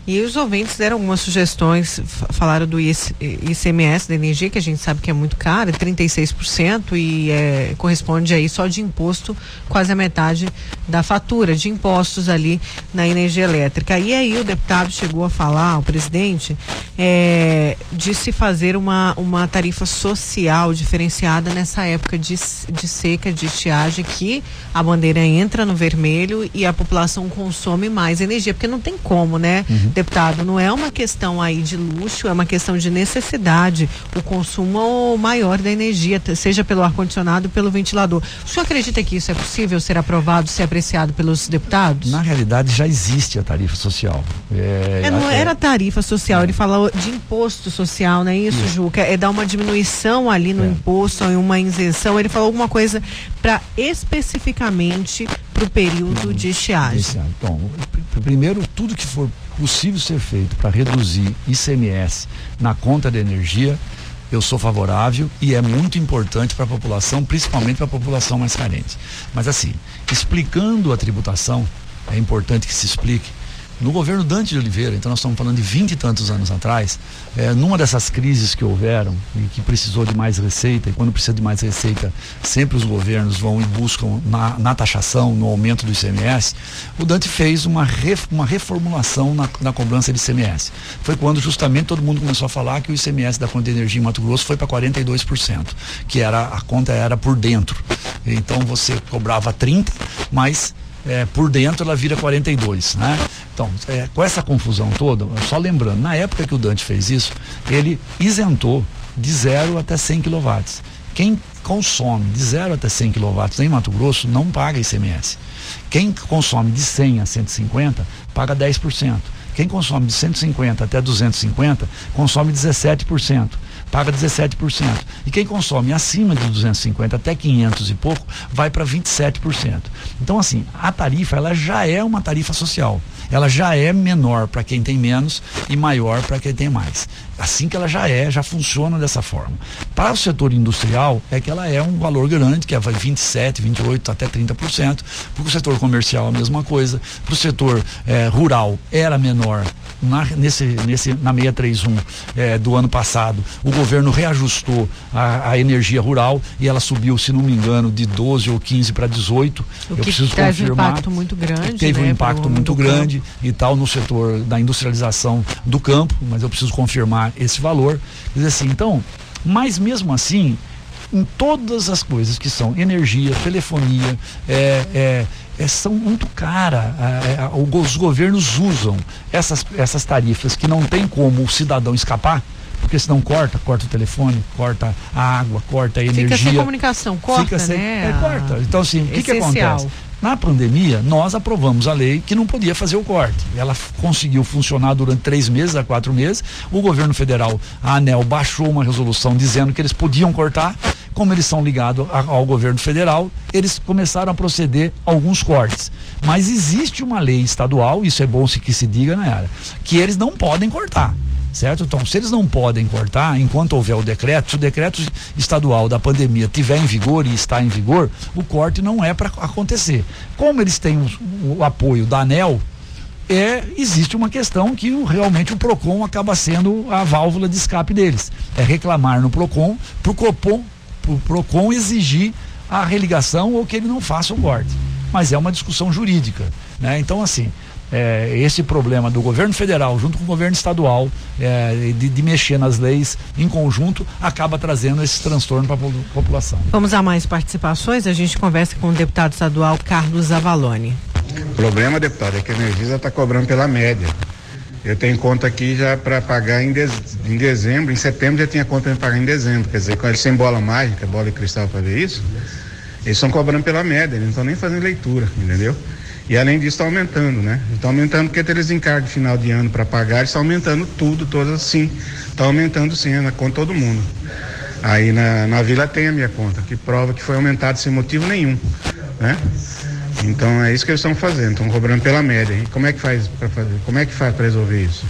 e os ouvintes deram algumas sugestões, falaram do ICMS da energia, que a gente sabe que é muito caro, é 36%, e é, corresponde aí só de imposto quase a metade da fatura de impostos ali na energia elétrica. E aí o deputado chegou a falar, o presidente, é, de se fazer uma, uma tarifa social diferenciada nessa época de, de seca, de estiagem, que a bandeira entra no vermelho e a população consome mais energia, porque não tem como, né? Uhum deputado, não é uma questão aí de luxo, é uma questão de necessidade, o consumo maior da energia, seja pelo ar-condicionado, pelo ventilador. O senhor acredita que isso é possível ser aprovado, ser apreciado pelos deputados? Na realidade, já existe a tarifa social. É, é não era tarifa social, é. ele falou de imposto social, não é isso, isso. Juca? É dar uma diminuição ali no é. imposto, uma isenção. Ele falou alguma coisa para especificamente para o período de estiagem. Então, primeiro, tudo que for possível ser feito para reduzir ICMS na conta de energia, eu sou favorável e é muito importante para a população, principalmente para a população mais carente. Mas assim, explicando a tributação, é importante que se explique. No governo Dante de Oliveira, então nós estamos falando de vinte e tantos anos atrás, é, numa dessas crises que houveram e que precisou de mais receita, e quando precisa de mais receita, sempre os governos vão e buscam na, na taxação, no aumento do ICMS, o Dante fez uma, ref, uma reformulação na, na cobrança de ICMS. Foi quando justamente todo mundo começou a falar que o ICMS da conta de energia em Mato Grosso foi para 42%, que era a conta era por dentro. Então você cobrava 30, mas é, por dentro ela vira 42, né? Então, é, com essa confusão toda, só lembrando, na época que o Dante fez isso, ele isentou de 0 até 100 kW. Quem consome de 0 até 100 kW em Mato Grosso não paga ICMS. Quem consome de 100 a 150 paga 10%. Quem consome de 150 até 250 consome 17% paga 17%. E quem consome acima de 250 até 500 e pouco vai para 27%. Então assim, a tarifa ela já é uma tarifa social. Ela já é menor para quem tem menos e maior para quem tem mais. Assim que ela já é, já funciona dessa forma. Para o setor industrial, é que ela é um valor grande, que é 27, 28, até 30%. Para o setor comercial, a mesma coisa. Para o setor eh, rural, era menor. Na, nesse, nesse, na 631 eh, do ano passado, o governo reajustou a, a, energia rural e ela subiu, se não me engano, de 12 ou 15 para 18. O Eu que preciso teve confirmar. um impacto muito grande. Teve né, um impacto muito grande campo. e tal no setor da industrialização do campo, mas eu preciso confirmar esse valor. Dizer assim, então, mas mesmo assim, em todas as coisas que são energia, telefonia, é, é, é, são muito caras. É, é os governos usam essas, essas tarifas que não tem como o cidadão escapar porque senão corta, corta o telefone, corta a água, corta a energia. Fica sem comunicação, corta, fica sem, né? É, corta. Então, assim, o que, que acontece? Na pandemia, nós aprovamos a lei que não podia fazer o corte. Ela conseguiu funcionar durante três meses a quatro meses. O governo federal, a ANEL, baixou uma resolução dizendo que eles podiam cortar. Como eles são ligados ao governo federal, eles começaram a proceder alguns cortes. Mas existe uma lei estadual, isso é bom se que se diga, Nayara, que eles não podem cortar certo? Então, se eles não podem cortar, enquanto houver o decreto, se o decreto estadual da pandemia tiver em vigor e está em vigor, o corte não é para acontecer. Como eles têm o, o, apoio da ANEL, é, existe uma questão que o, realmente o PROCON acaba sendo a válvula de escape deles. É reclamar no PROCON, para o PROCON exigir a religação ou que ele não faça o corte. Mas é uma discussão jurídica. Né? Então, assim, é, esse problema do governo federal junto com o governo estadual é, de, de, mexer nas leis em conjunto acaba trazendo esse transtorno para a população. Vamos a mais participações. A gente conversa com o deputado estadual Carlos Avalone. O problema, deputado, é que a Energisa está cobrando pela média. Eu tenho conta aqui já para pagar em, em, dezembro, em setembro já tinha conta para pagar em dezembro. Quer dizer, com eles sem bola mágica, bola de cristal para ver isso, eles estão cobrando pela média, eles não estão nem fazendo leitura, entendeu? E além disso está aumentando, né? Está aumentando porque eles encargos de final de ano para pagar, está aumentando tudo, todas sim. Está aumentando sim, na conta de todo mundo. Aí na, na vila tem a minha conta, que prova que foi aumentado sem motivo nenhum, né? Então é isso que eles estão fazendo, estão cobrando pela média. E como é que faz para fazer? Como é que faz para resolver isso?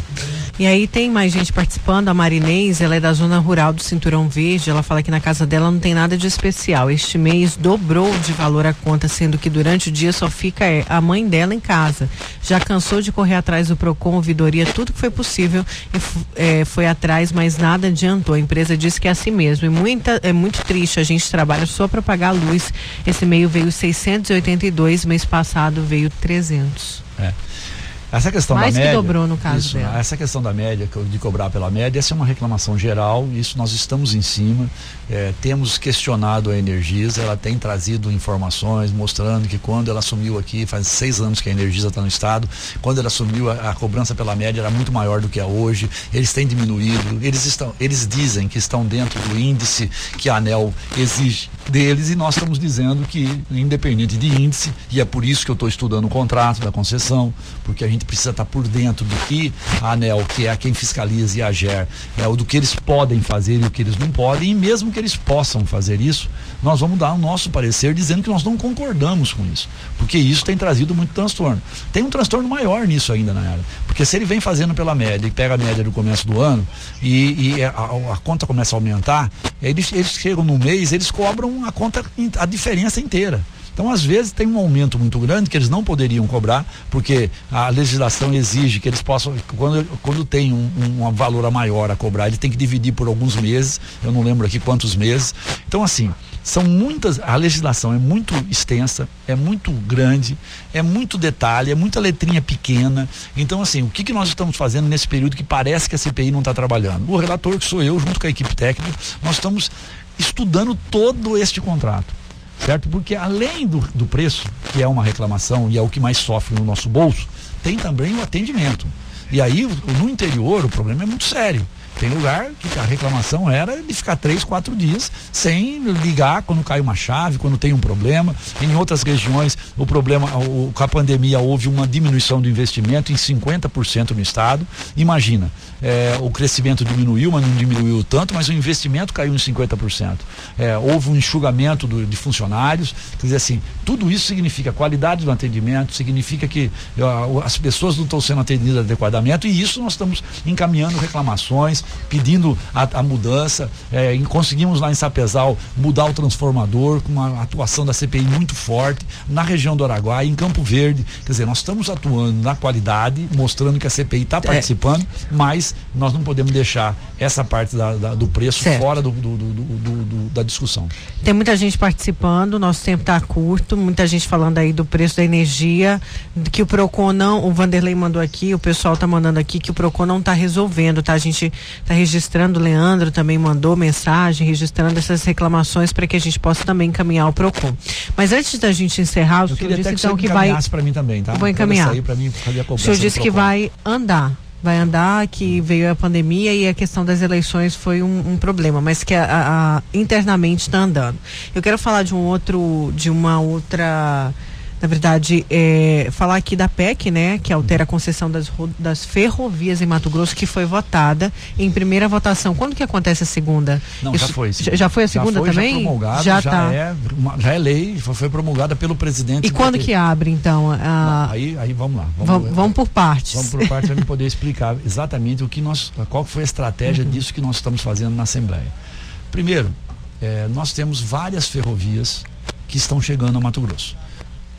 E aí tem mais gente participando, a Marinês, ela é da zona rural do Cinturão Verde, ela fala que na casa dela não tem nada de especial. Este mês dobrou de valor a conta, sendo que durante o dia só fica é, a mãe dela em casa. Já cansou de correr atrás do PROCON, ouvidoria, tudo que foi possível e é, foi atrás, mas nada adiantou. A empresa disse que é assim mesmo. E muita, é muito triste, a gente trabalha só para pagar a luz. Esse meio veio 682, mês passado veio 300. É. Essa questão Mais da média. que dobrou no caso isso, dela. Essa questão da média, de cobrar pela média, essa é uma reclamação geral, isso nós estamos em cima. É, temos questionado a Energisa, ela tem trazido informações mostrando que quando ela assumiu aqui, faz seis anos que a Energisa está no estado, quando ela assumiu a, a, cobrança pela média era muito maior do que é hoje, eles têm diminuído, eles, estão, eles dizem que estão dentro do índice que a ANEL exige deles e nós estamos dizendo que, independente de índice, e é por isso que eu estou estudando o contrato da concessão, porque a gente precisa estar tá por dentro do que a ANEL, que é quem fiscaliza e a GER, é, do que eles podem fazer e o que eles não podem, e mesmo que eles possam fazer isso, nós vamos dar o nosso parecer dizendo que nós não concordamos com isso, porque isso tem trazido muito transtorno. Tem um transtorno maior nisso ainda, na era, porque se ele vem fazendo pela média e pega a média do começo do ano e, e a, a, conta começa a aumentar, eles, eles chegam no mês, eles cobram a conta, a diferença inteira. Então, às vezes, tem um aumento muito grande que eles não poderiam cobrar, porque a legislação exige que eles possam, quando, quando tem um, um valor maior a cobrar, ele tem que dividir por alguns meses, eu não lembro aqui quantos meses. Então, assim, são muitas, a legislação é muito extensa, é muito grande, é muito detalhe, é muita letrinha pequena. Então, assim, o que, que nós estamos fazendo nesse período que parece que a CPI não está trabalhando? O relator, que sou eu, junto com a equipe técnica, nós estamos estudando todo este contrato. Certo? Porque além do, do preço, que é uma reclamação e é o que mais sofre no nosso bolso, tem também o atendimento. E aí, no interior, o problema é muito sério. Tem lugar que a reclamação era de ficar três, quatro dias sem ligar quando cai uma chave, quando tem um problema. Em outras regiões, o problema, o, com a pandemia, houve uma diminuição do investimento em 50% no estado. Imagina, é, o crescimento diminuiu, mas não diminuiu tanto, mas o investimento caiu em 50%. É, houve um enxugamento do, de funcionários. Quer dizer assim, tudo isso significa qualidade do atendimento, significa que ó, as pessoas não estão sendo atendidas adequadamente, e isso nós estamos encaminhando reclamações, pedindo a, a mudança. É, conseguimos lá em Sapezal mudar o transformador com uma atuação da CPI muito forte, na região do Araguaia, em Campo Verde. Quer dizer, nós estamos atuando na qualidade, mostrando que a CPI está é. participando, mas nós não podemos deixar essa parte da, da, do preço certo. fora do, do, do, da discussão. Tem muita gente participando, nosso tempo está curto, muita gente falando aí do preço da energia, que o Procon não, o Vanderlei mandou aqui, o pessoal está mandando aqui que o Procon não está resolvendo, tá? A gente está registrando, o Leandro também mandou mensagem, registrando essas reclamações para que a gente possa também encaminhar o Procon. Mas antes da gente encerrar, o Eu senhor disse então que vai. para mim também, tá? Vou encaminhar. Mim, o senhor disse que vai andar vai andar, que veio a pandemia e a questão das eleições foi um, um problema, mas que a, a, internamente está andando. Eu quero falar de um outro, de uma outra na verdade, é, falar aqui da PEC, né, que altera a concessão das, das ferrovias em Mato Grosso, que foi votada em primeira votação. Quando que acontece a segunda? Não, Isso, já foi. Já, já foi a segunda já foi, também? Já, promulgado, já, já tá. é, já é lei, foi promulgada pelo presidente. E quando que abre, então? A... Não, aí, aí vamos lá. Vamos, vamos, vamos por partes. Vamos por partes para poder explicar exatamente o que nós, qual foi a estratégia uhum. disso que nós estamos fazendo na Assembleia. Primeiro, é, nós temos várias ferrovias que estão chegando a Mato Grosso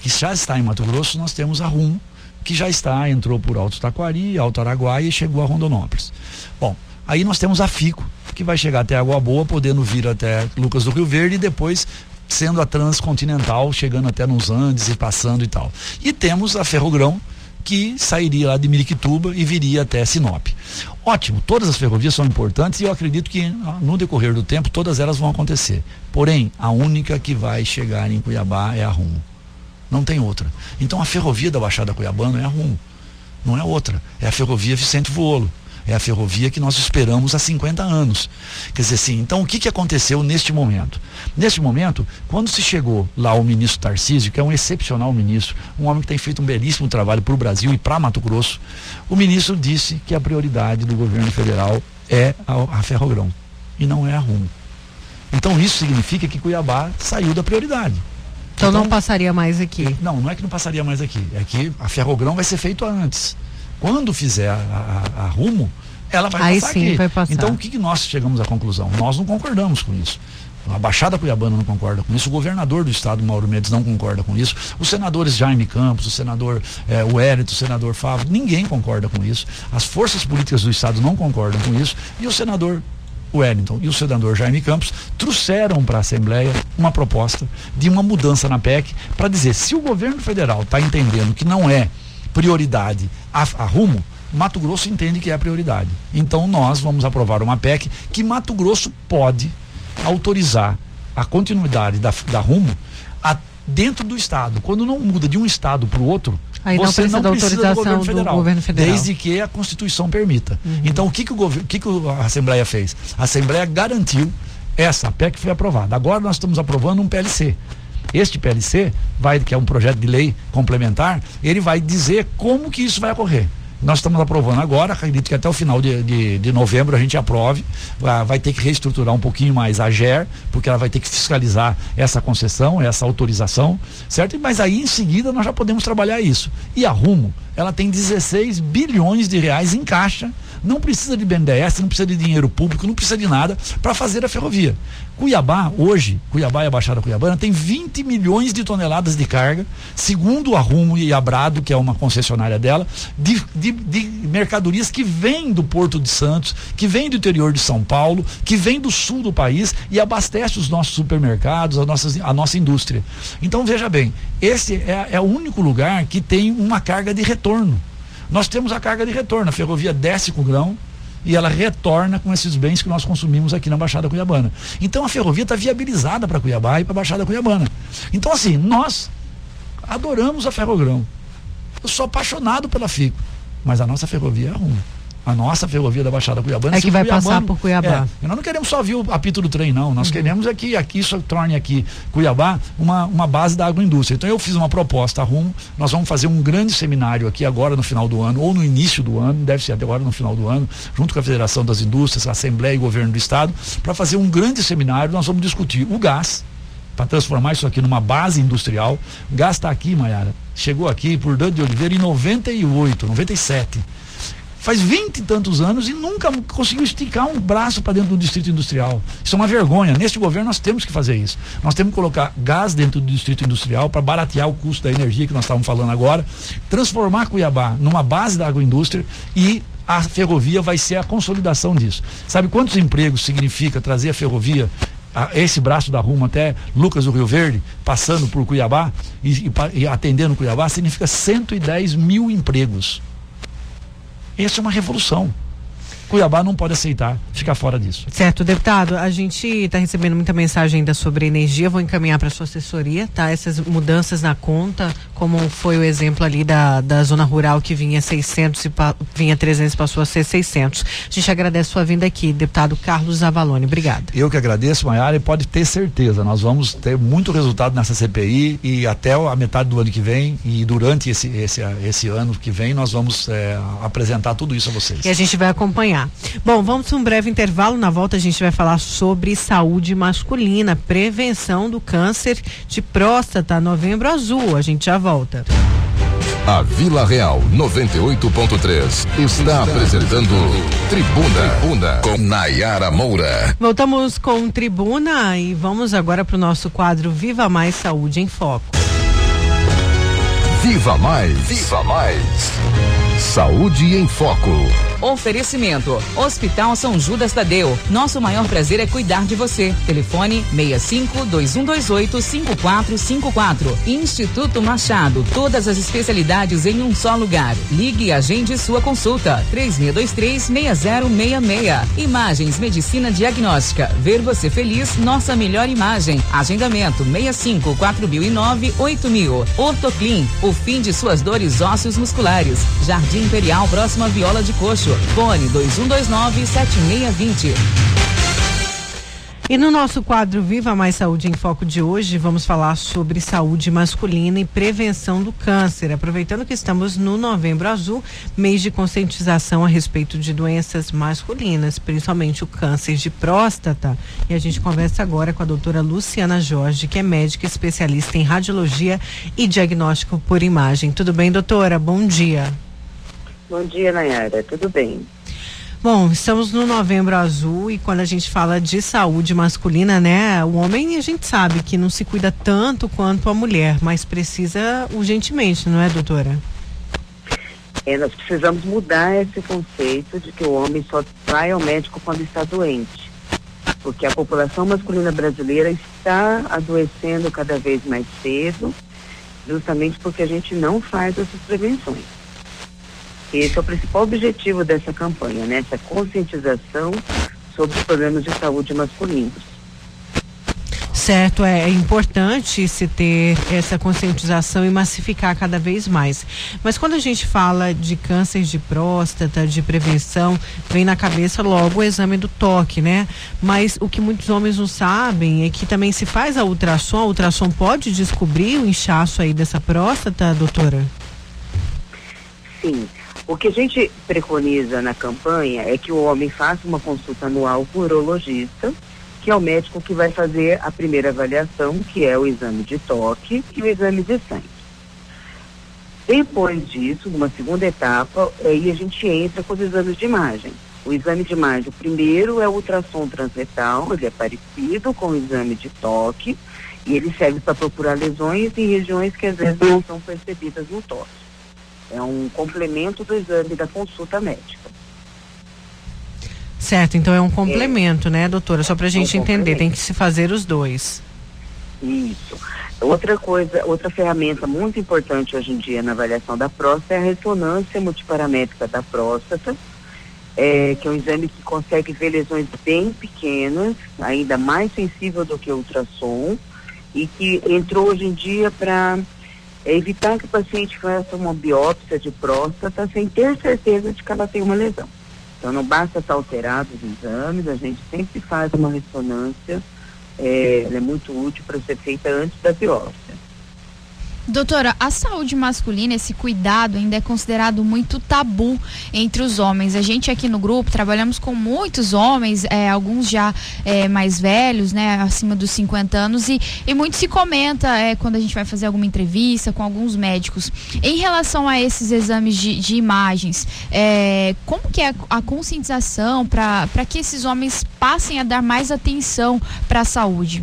que já está em Mato Grosso, nós temos a RUM, que já está, entrou por Alto Taquari, Alto Araguaia e chegou a Rondonópolis. Bom, aí nós temos a FICO, que vai chegar até Água Boa, podendo vir até Lucas do Rio Verde e depois sendo a transcontinental, chegando até nos Andes e passando e tal. E temos a Ferrogrão, que sairia lá de Miriquituba e viria até Sinop. Ótimo, todas as ferrovias são importantes e eu acredito que no decorrer do tempo todas elas vão acontecer. Porém, a única que vai chegar em Cuiabá é a Rumo. Não tem outra. Então a ferrovia da Baixada Cuiabana é a rumo. Não é outra. É a ferrovia Vicente Vuolo. É a ferrovia que nós esperamos há 50 anos. Quer dizer assim, então o que, que aconteceu neste momento? Neste momento, quando se chegou lá o ministro Tarcísio, que é um excepcional ministro, um homem que tem feito um belíssimo trabalho para o Brasil e para Mato Grosso, o ministro disse que a prioridade do governo federal é a, a Ferrogrão e não é a Rumo. Então isso significa que Cuiabá saiu da prioridade. Então, então, não passaria mais aqui. Não, não é que não passaria mais aqui. É que a ferrogrão vai ser feito antes. Quando fizer a, a, a rumo, ela vai Aí passar sim, aqui. Vai passar. Então o que, que nós chegamos à conclusão? Nós não concordamos com isso. A Baixada Cuiabana não concorda com isso, o governador do estado, Mauro Mendes, não concorda com isso, os senadores Jaime Campos, o senador é, o senador Fábio, ninguém concorda com isso, as forças políticas do estado não concordam com isso, e o senador Wellington e o senador Jaime Campos trouxeram para a Assembleia uma proposta de uma mudança na PEC para dizer se o governo federal está entendendo que não é prioridade a, a rumo, Mato Grosso entende que é prioridade. Então nós vamos aprovar uma PEC que Mato Grosso pode autorizar a continuidade da, da rumo a, dentro do estado. Quando não muda de um estado para o outro, Aí você não precisa, não precisa do, governo federal, do, governo federal, desde que a Constituição permita. Uhum. Então, o que, que, o governo, que, que a Assembleia fez? A Assembleia garantiu essa PEC foi aprovada. Agora nós estamos aprovando um PLC. Este PLC vai, que é um projeto de lei complementar, ele vai dizer como que isso vai ocorrer. Nós estamos aprovando agora, acredito que até o final de, de, de novembro a gente aprove. Vai, ter que reestruturar um pouquinho mais a GER, porque ela vai ter que fiscalizar essa concessão, essa autorização, certo? Mas aí em seguida nós já podemos trabalhar isso. E a Rumo, ela tem 16 bilhões de reais em caixa Não precisa de BNDES, não precisa de dinheiro público, não precisa de nada para fazer a ferrovia. Cuiabá, hoje, Cuiabá e a Baixada Cuiabana tem 20 milhões de toneladas de carga, segundo a Rumo e a Brado, que é uma concessionária dela, de, de, de mercadorias que vêm do Porto de Santos, que vêm do interior de São Paulo, que vêm do sul do país e abastece os nossos supermercados, a, nossas, a nossa indústria. Então veja bem, esse é, é o único lugar que tem uma carga de retorno. Nós temos a carga de retorno, a ferrovia desce com o grão, e ela retorna com esses bens que nós consumimos aqui na Baixada Cuiabana. Então a ferrovia está viabilizada para Cuiabá e para a Baixada Cuiabana. Então, assim, nós adoramos a Ferrogrão. Eu sou apaixonado pela FICO, mas a nossa ferrovia é ruim a nossa ferrovia da Baixada Cuiabana. É que vai passar por Cuiabá. É, nós não queremos só ver o apito do trem, não. Nós uhum. queremos é que aqui isso torne aqui Cuiabá uma, uma base da agroindústria. Então eu fiz uma proposta rumo. Nós vamos fazer um grande seminário aqui agora no final do ano, ou no início do ano, deve ser até agora no final do ano, junto com a Federação das Indústrias, a Assembleia e Governo do Estado, para fazer um grande seminário. Nós vamos discutir o gás, para transformar isso aqui numa base industrial. O gás está aqui, Maiara. Chegou aqui por Dante de Oliveira em 98, 97 faz vinte e tantos anos e nunca conseguiu esticar um braço para dentro do distrito industrial. Isso é uma vergonha. Neste governo nós temos que fazer isso. Nós temos que colocar gás dentro do distrito industrial para baratear o custo da energia que nós estávamos falando agora, transformar Cuiabá numa base da agroindústria e a ferrovia vai ser a consolidação disso. Sabe quantos empregos significa trazer a ferrovia esse braço da Rumo até Lucas do Rio Verde, passando por Cuiabá e, e, e atendendo Cuiabá, significa 110 mil empregos. Essa é uma revolução. Cuiabá não pode aceitar ficar fora disso. Certo, deputado, a gente está recebendo muita mensagem ainda sobre energia, vou encaminhar para sua assessoria, tá? Essas mudanças na conta, como foi o exemplo ali da, da zona rural que vinha 600 e pa, vinha 300 passou a ser 600. A gente agradece sua vinda aqui, deputado Carlos Avalone, obrigado. Eu que agradeço, Maiara, e pode ter certeza, nós vamos ter muito resultado nessa CPI e até a metade do ano que vem e durante esse, esse, esse ano que vem nós vamos é, apresentar tudo isso a vocês. E a gente vai acompanhar. Bom, vamos para um breve intervalo. Na volta a gente vai falar sobre saúde masculina, prevenção do câncer de próstata, novembro azul. A gente já volta. A Vila Real 98.3 está apresentando Tribuna, Tribuna com Nayara Moura. Voltamos com Tribuna e vamos agora para o nosso quadro Viva Mais Saúde em Foco. Viva Mais, Viva Mais. Saúde em Foco. Oferecimento: Hospital São Judas Tadeu. Nosso maior prazer é cuidar de você. Telefone 65 2128 5454. Instituto Machado. Todas as especialidades em um só lugar. Ligue e agende sua consulta. 3623 6066. Imagens Medicina Diagnóstica. Ver você feliz, nossa melhor imagem. Agendamento 65 4009 8000. Ortoclin. O fim de suas dores ósseos musculares. Jardim Imperial, próxima Viola de Coxo. Fone 2129 7620. E no nosso quadro Viva Mais Saúde em Foco de hoje, vamos falar sobre saúde masculina e prevenção do câncer. Aproveitando que estamos no Novembro Azul, mês de conscientização a respeito de doenças masculinas, principalmente o câncer de próstata. E a gente conversa agora com a doutora Luciana Jorge, que é médica especialista em radiologia e diagnóstico por imagem. Tudo bem, doutora? Bom dia. Bom dia, Nayara. Tudo bem? Bom, estamos no Novembro Azul e quando a gente fala de saúde masculina, né? O homem a gente sabe que não se cuida tanto quanto a mulher, mas precisa urgentemente, não é, doutora? É, nós precisamos mudar esse conceito de que o homem só vai ao médico quando está doente. Porque a população masculina brasileira está adoecendo cada vez mais cedo, justamente porque a gente não faz essas prevenções. Esse é o principal objetivo dessa campanha, né? Essa conscientização sobre os problemas de saúde masculinos. Certo, é, é, importante se ter essa conscientização e massificar cada vez mais. Mas quando a gente fala de câncer de próstata, de prevenção, vem na cabeça logo o exame do toque, né? Mas o que muitos homens não sabem é que também se faz a ultrassom, a ultrassom pode descobrir o inchaço aí dessa próstata, doutora? Sim. O que a gente preconiza na campanha é que o homem faça uma consulta anual com o urologista, que é o médico que vai fazer a primeira avaliação, que é o exame de toque e o exame de sangue. Depois disso, numa segunda etapa, aí a gente entra com os exames de imagem. O exame de imagem, o primeiro é o ultrassom transretal, ele é parecido com o exame de toque e ele serve para procurar lesões em regiões que às vezes não são percebidas no toque. É um complemento do exame da consulta médica. Certo, então é um complemento, é, né, doutora? Só para a gente é um entender, tem que se fazer os dois. Isso. Outra coisa, outra ferramenta muito importante hoje em dia na avaliação da próstata é a ressonância multiparamétrica da próstata, é, que é um exame que consegue ver lesões bem pequenas, ainda mais sensível do que o ultrassom, e que entrou hoje em dia para é, evitar que o paciente faça uma biópsia de próstata sem ter certeza de que ela tem uma lesão. Então não basta estar alterado os exames, a gente sempre faz uma ressonância, é, ela é muito útil para ser feita antes da biópsia. Doutora, a saúde masculina, esse cuidado ainda é considerado muito tabu entre os homens. A gente aqui no grupo trabalhamos com muitos homens, é, alguns já é, mais velhos, né, acima dos 50 anos, e, e muito se comenta é, quando a gente vai fazer alguma entrevista com alguns médicos. Em relação a esses exames de, de imagens, é, como que é a, a conscientização para que esses homens passem a dar mais atenção para a saúde?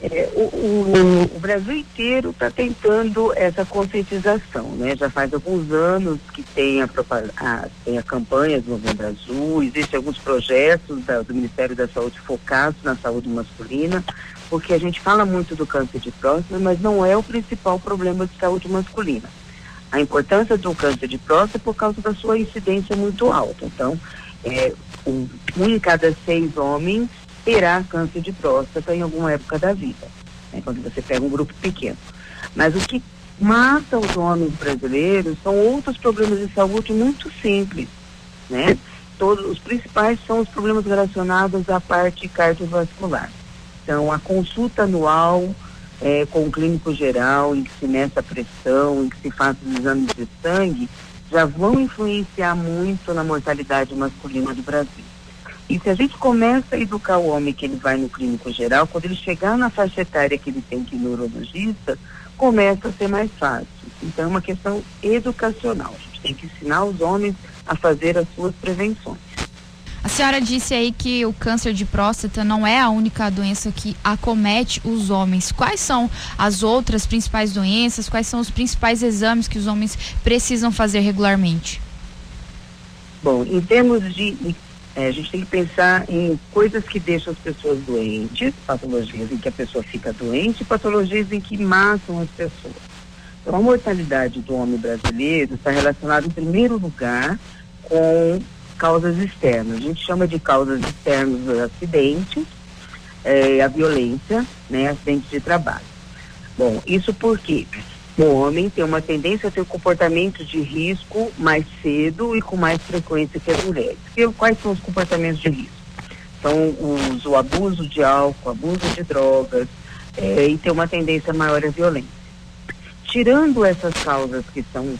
É, o, o, o, Brasil inteiro está tentando essa conscientização, né? Já faz alguns anos que tem a, a, tem a campanha do Novembro Azul, existem alguns projetos da, do Ministério da Saúde focados na saúde masculina, porque a gente fala muito do câncer de próstata, mas não é o principal problema de saúde masculina. A importância do câncer de próstata é por causa da sua incidência muito alta. Então, é, um, um em cada seis homens terá câncer de próstata em alguma época da vida, né, quando você pega um grupo pequeno. Mas o que mata os homens brasileiros são outros problemas de saúde muito simples, né? Todos os principais são os problemas relacionados à parte cardiovascular. Então, a consulta anual é, com o clínico geral, em que se meça a pressão, em que se faça os exames de sangue, já vão influenciar muito na mortalidade masculina do Brasil. E se a gente começa a educar o homem que ele vai no clínico geral, quando ele chegar na faixa etária que ele tem que ir no urologista, começa a ser mais fácil. Então é uma questão educacional. A gente tem que ensinar os homens a fazer as suas prevenções. A senhora disse aí que o câncer de próstata não é a única doença que acomete os homens. Quais são as outras principais doenças? Quais são os principais exames que os homens precisam fazer regularmente? Bom, em termos de é, a gente tem que pensar em coisas que deixam as pessoas doentes, patologias em que a pessoa fica doente, patologias em que matam as pessoas. Então, a mortalidade do homem brasileiro está relacionada, em primeiro lugar, com causas externas. A gente chama de causas externas os acidentes, é, a violência, né, acidentes de trabalho. Bom, isso porque o homem tem uma tendência a ter comportamentos de risco mais cedo e com mais frequência que as mulheres. E quais são os comportamentos de risco? São os, o abuso de álcool, abuso de drogas é, e ter uma tendência maior à violência. Tirando essas causas que são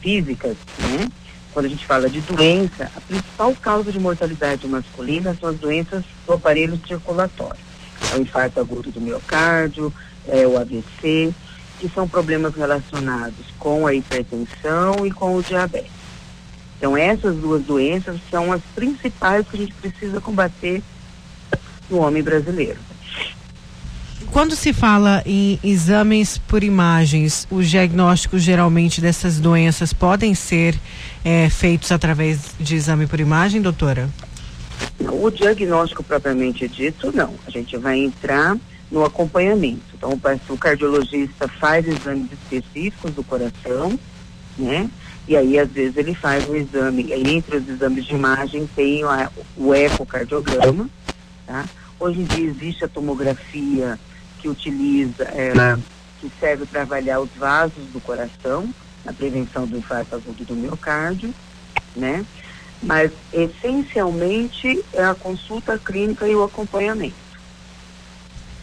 físicas, né? Quando a gente fala de doença, a principal causa de mortalidade masculina são as doenças do aparelho circulatório. É o infarto agudo do miocárdio, é o AVC, que são problemas relacionados com a hipertensão e com o diabetes. Então, essas duas doenças são as principais que a gente precisa combater no homem brasileiro. Quando se fala em exames por imagens, os diagnósticos geralmente dessas doenças podem ser é, feitos através de exame por imagem, doutora? O diagnóstico propriamente dito, não. A gente vai entrar no acompanhamento. Então, o cardiologista faz exames específicos do coração, né? E aí, às vezes, ele faz um exame, entre os exames de imagem tem a, o ecocardiograma, tá? Hoje em dia existe a tomografia que utiliza, é, que serve para avaliar os vasos do coração, na prevenção do infarto agudo do miocárdio, né? Mas, essencialmente, é a consulta clínica e o acompanhamento.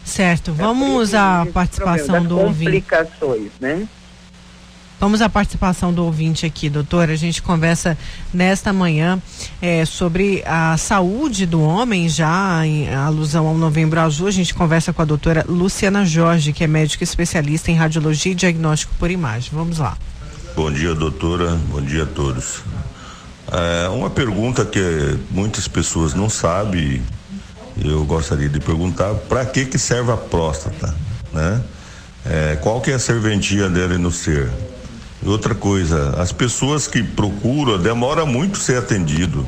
Certo, vamos à participação do ouvinte. Complicações, né? Vamos à participação do ouvinte aqui, doutora. A gente conversa nesta manhã é, sobre a saúde do homem, já em alusão ao Novembro Azul. A gente conversa com a doutora Luciana Jorge, que é médica especialista em radiologia e diagnóstico por imagem. Vamos lá. Bom dia, doutora. Bom dia a todos. É, uma pergunta que muitas pessoas não sabem, eu gostaria de perguntar, para que que serve a próstata, né? É, qual que é a serventia dela no ser? E outra coisa, as pessoas que procuram demora muito ser atendido.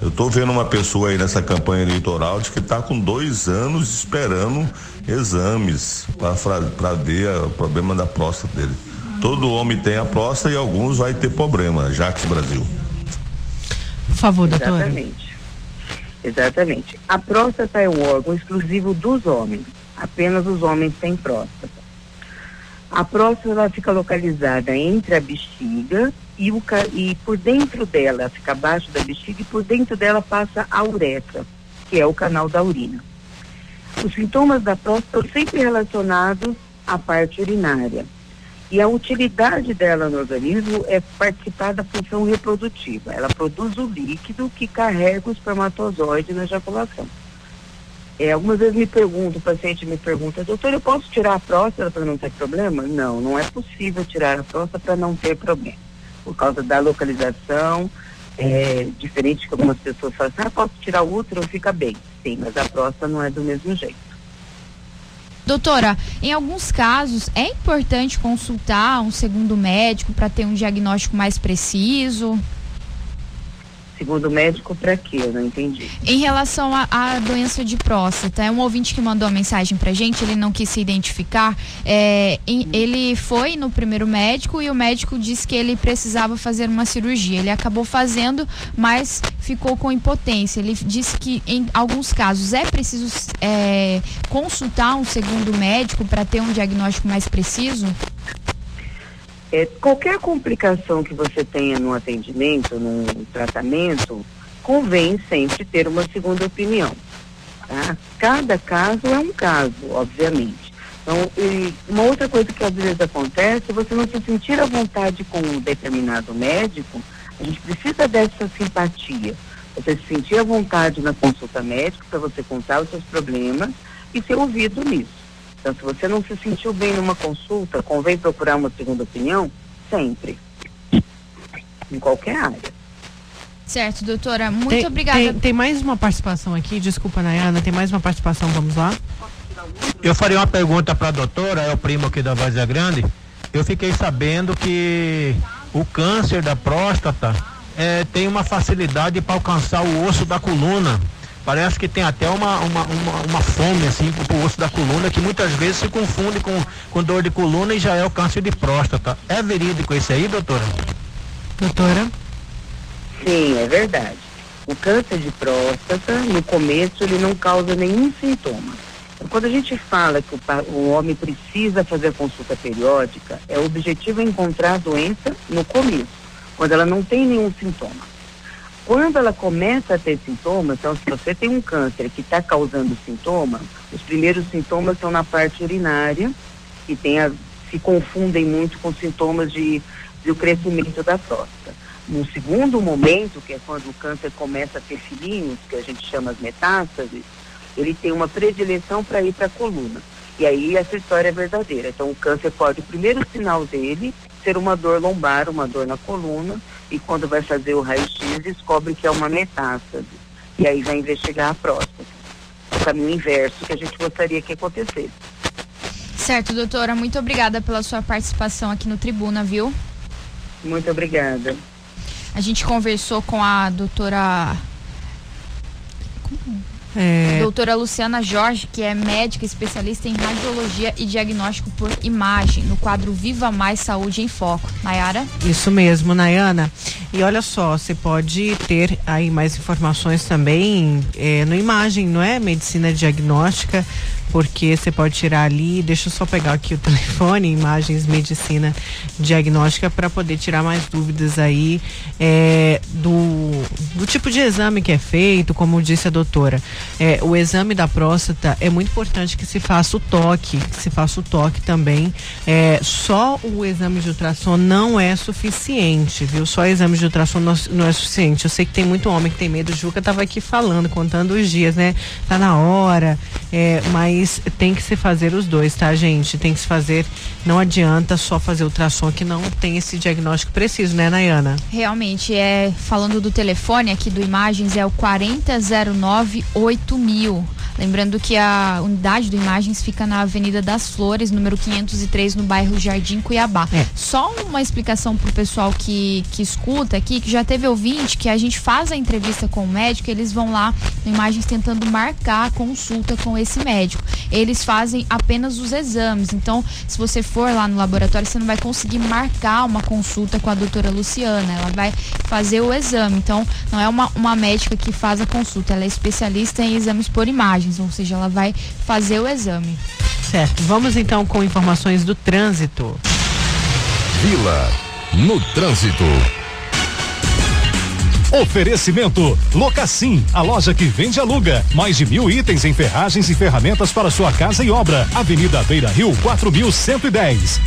Eu estou vendo uma pessoa aí nessa campanha eleitoral de que está com dois anos esperando exames para ver o problema da próstata dele. Todo homem tem a próstata e alguns vai ter problema. Jax Brasil. Por favor, doutora. Exatamente. Exatamente. A próstata é um órgão exclusivo dos homens. Apenas os homens têm próstata. A próstata fica localizada entre a bexiga e, o, e por dentro dela, fica abaixo da bexiga e por dentro dela passa a uretra, que é o canal da urina. Os sintomas da próstata são sempre relacionados à parte urinária. E a utilidade dela no organismo é participar da função reprodutiva. Ela produz o líquido que carrega o espermatozoide na ejaculação. É, algumas vezes me pergunto, o paciente me pergunta, doutor, eu posso tirar a próstata para não ter problema? Não, não é possível tirar a próstata para não ter problema. Por causa da localização, é, diferente que algumas pessoas falam assim, ah, posso tirar o útero, fica bem. Sim, mas a próstata não é do mesmo jeito. Doutora, em alguns casos é importante consultar um segundo médico para ter um diagnóstico mais preciso? Segundo médico, para quê? Eu não entendi. Em relação à doença de próstata, é um ouvinte que mandou a mensagem pra gente, ele não quis se identificar. É, em, ele foi no primeiro médico e o médico disse que ele precisava fazer uma cirurgia. Ele acabou fazendo, mas ficou com impotência. Ele disse que em alguns casos é preciso é, consultar um segundo médico para ter um diagnóstico mais preciso. É, qualquer complicação que você tenha no atendimento, no tratamento, convém sempre ter uma segunda opinião. Tá? Cada caso é um caso, obviamente. Então, uma outra coisa que às vezes acontece, você não se sentir à vontade com um determinado médico, a gente precisa dessa simpatia. Você se sentir à vontade na consulta médica para você contar os seus problemas e ser ouvido nisso. Então, se você não se sentiu bem numa consulta, convém procurar uma segunda opinião? Sempre. Em qualquer área. Certo, doutora. Muito tem, obrigada. Tem, tem, mais uma participação aqui, desculpa, Nayana, tem mais uma participação, vamos lá? Eu faria uma pergunta para a doutora, é o primo aqui da Voz Grande. Eu fiquei sabendo que o câncer da próstata é, tem uma facilidade para alcançar o osso da coluna. Parece que tem até uma, uma, uma, uma fome assim pro osso da coluna que muitas vezes se confunde com, com dor de coluna e já é o câncer de próstata. É verídico isso aí, doutora? Doutora? Sim, é verdade. O câncer de próstata, no começo, ele não causa nenhum sintoma. Quando a gente fala que o, o homem precisa fazer consulta periódica, é o objetivo é encontrar a doença no começo, quando ela não tem nenhum sintoma. Quando ela começa a ter sintomas, então se você tem um câncer que está causando sintoma, os primeiros sintomas são na parte urinária, que tem a, se confundem muito com sintomas de, de o crescimento da próstata. No segundo momento, que é quando o câncer começa a ter filhinhos, que a gente chama as metástases, ele tem uma predileção para ir para a coluna. E aí essa história é verdadeira. Então o câncer pode, o primeiro sinal dele, ser uma dor lombar, uma dor na coluna, e quando vai fazer o raio-x descobre que é uma metástase. E aí vai investigar a próstata. O caminho inverso que a gente gostaria que acontecesse. Certo, doutora. Muito obrigada pela sua participação aqui no Tribuna, viu? Muito obrigada. A gente conversou com a doutora. É... Doutora Luciana Jorge, que é médica especialista em radiologia e diagnóstico por imagem, no quadro Viva Mais Saúde em Foco. Nayara? Isso mesmo, Nayana. E olha só, você pode ter aí mais informações também é, no Imagem, não é? Medicina diagnóstica porque você pode tirar ali, deixa eu só pegar aqui o telefone, imagens medicina diagnóstica para poder tirar mais dúvidas aí é, do, do tipo de exame que é feito, como disse a doutora. É, o exame da próstata é muito importante que se faça o toque, que se faça o toque também. É, só o exame de ultrassom não é suficiente, viu? Só exame de ultrassom não, não é suficiente. Eu sei que tem muito homem que tem medo. Juca estava aqui falando, contando os dias, né? Tá na hora, é, mas tem que se fazer os dois, tá, gente? Tem que se fazer. Não adianta só fazer ultrassom que não tem esse diagnóstico preciso, né, Nayana? Realmente, é falando do telefone aqui do Imagens, é o 4009 8000. Lembrando que a unidade do Imagens fica na Avenida das Flores, número 503, no bairro Jardim Cuiabá. É. Só uma explicação para o pessoal que, que escuta aqui, que já teve ouvinte, que a gente faz a entrevista com o médico, eles vão lá no Imagens tentando marcar a consulta com esse médico. Eles fazem apenas os exames. Então, se você for lá no laboratório, você não vai conseguir marcar uma consulta com a doutora Luciana. Ela vai fazer o exame. Então, não é uma, uma médica que faz a consulta, ela é especialista em exames por imagem imagens, ou seja, ela vai fazer o exame. Certo. Vamos então com informações do trânsito. Vila no trânsito. Oferecimento Locassim, a loja que vende e aluga. Mais de mil itens em ferragens e ferramentas para sua casa e obra. Avenida Beira Rio, 4110.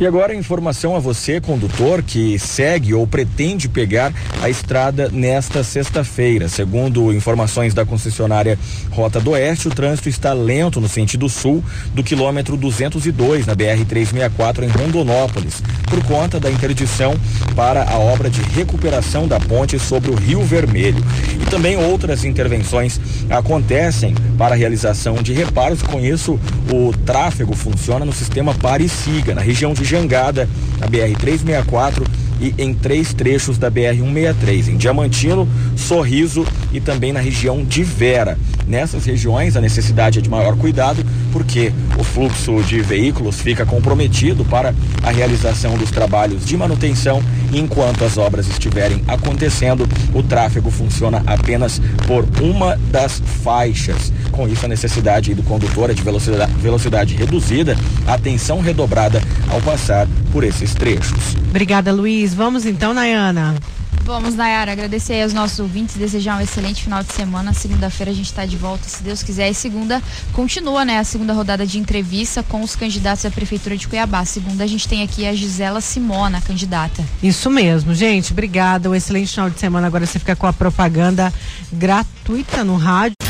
E agora informação a você, condutor, que segue ou pretende pegar a estrada nesta sexta-feira. Segundo informações da concessionária Rota do Oeste, o trânsito está lento no sentido sul do quilômetro 202 na BR 364 em Rondonópolis, por conta da interdição para a obra de recuperação da ponte sobre o Rio Vermelho. E também outras intervenções acontecem para a realização de reparos. Com isso, o tráfego funciona no sistema Pare Siga, na região de Jangada, na BR 364 e em três trechos da BR-163, em Diamantino, Sorriso e também na região de Vera. Nessas regiões, a necessidade é de maior cuidado, porque o fluxo de veículos fica comprometido para a realização dos trabalhos de manutenção enquanto as obras estiverem acontecendo, o tráfego funciona apenas por uma das faixas. Com isso, a necessidade do condutor é de velocidade, velocidade reduzida, atenção redobrada ao passar por esses trechos. Obrigada, Luiz. Vamos então, Nayana. Vamos, Nayara, agradecer aos nossos ouvintes, desejar um excelente final de semana. Segunda-feira a gente está de volta, se Deus quiser. E segunda continua, né? A segunda rodada de entrevista com os candidatos à Prefeitura de Cuiabá. Segunda a gente tem aqui a Gisela Simona, candidata. Isso mesmo, gente. Obrigada. Um excelente final de semana. Agora você fica com a propaganda gratuita no rádio.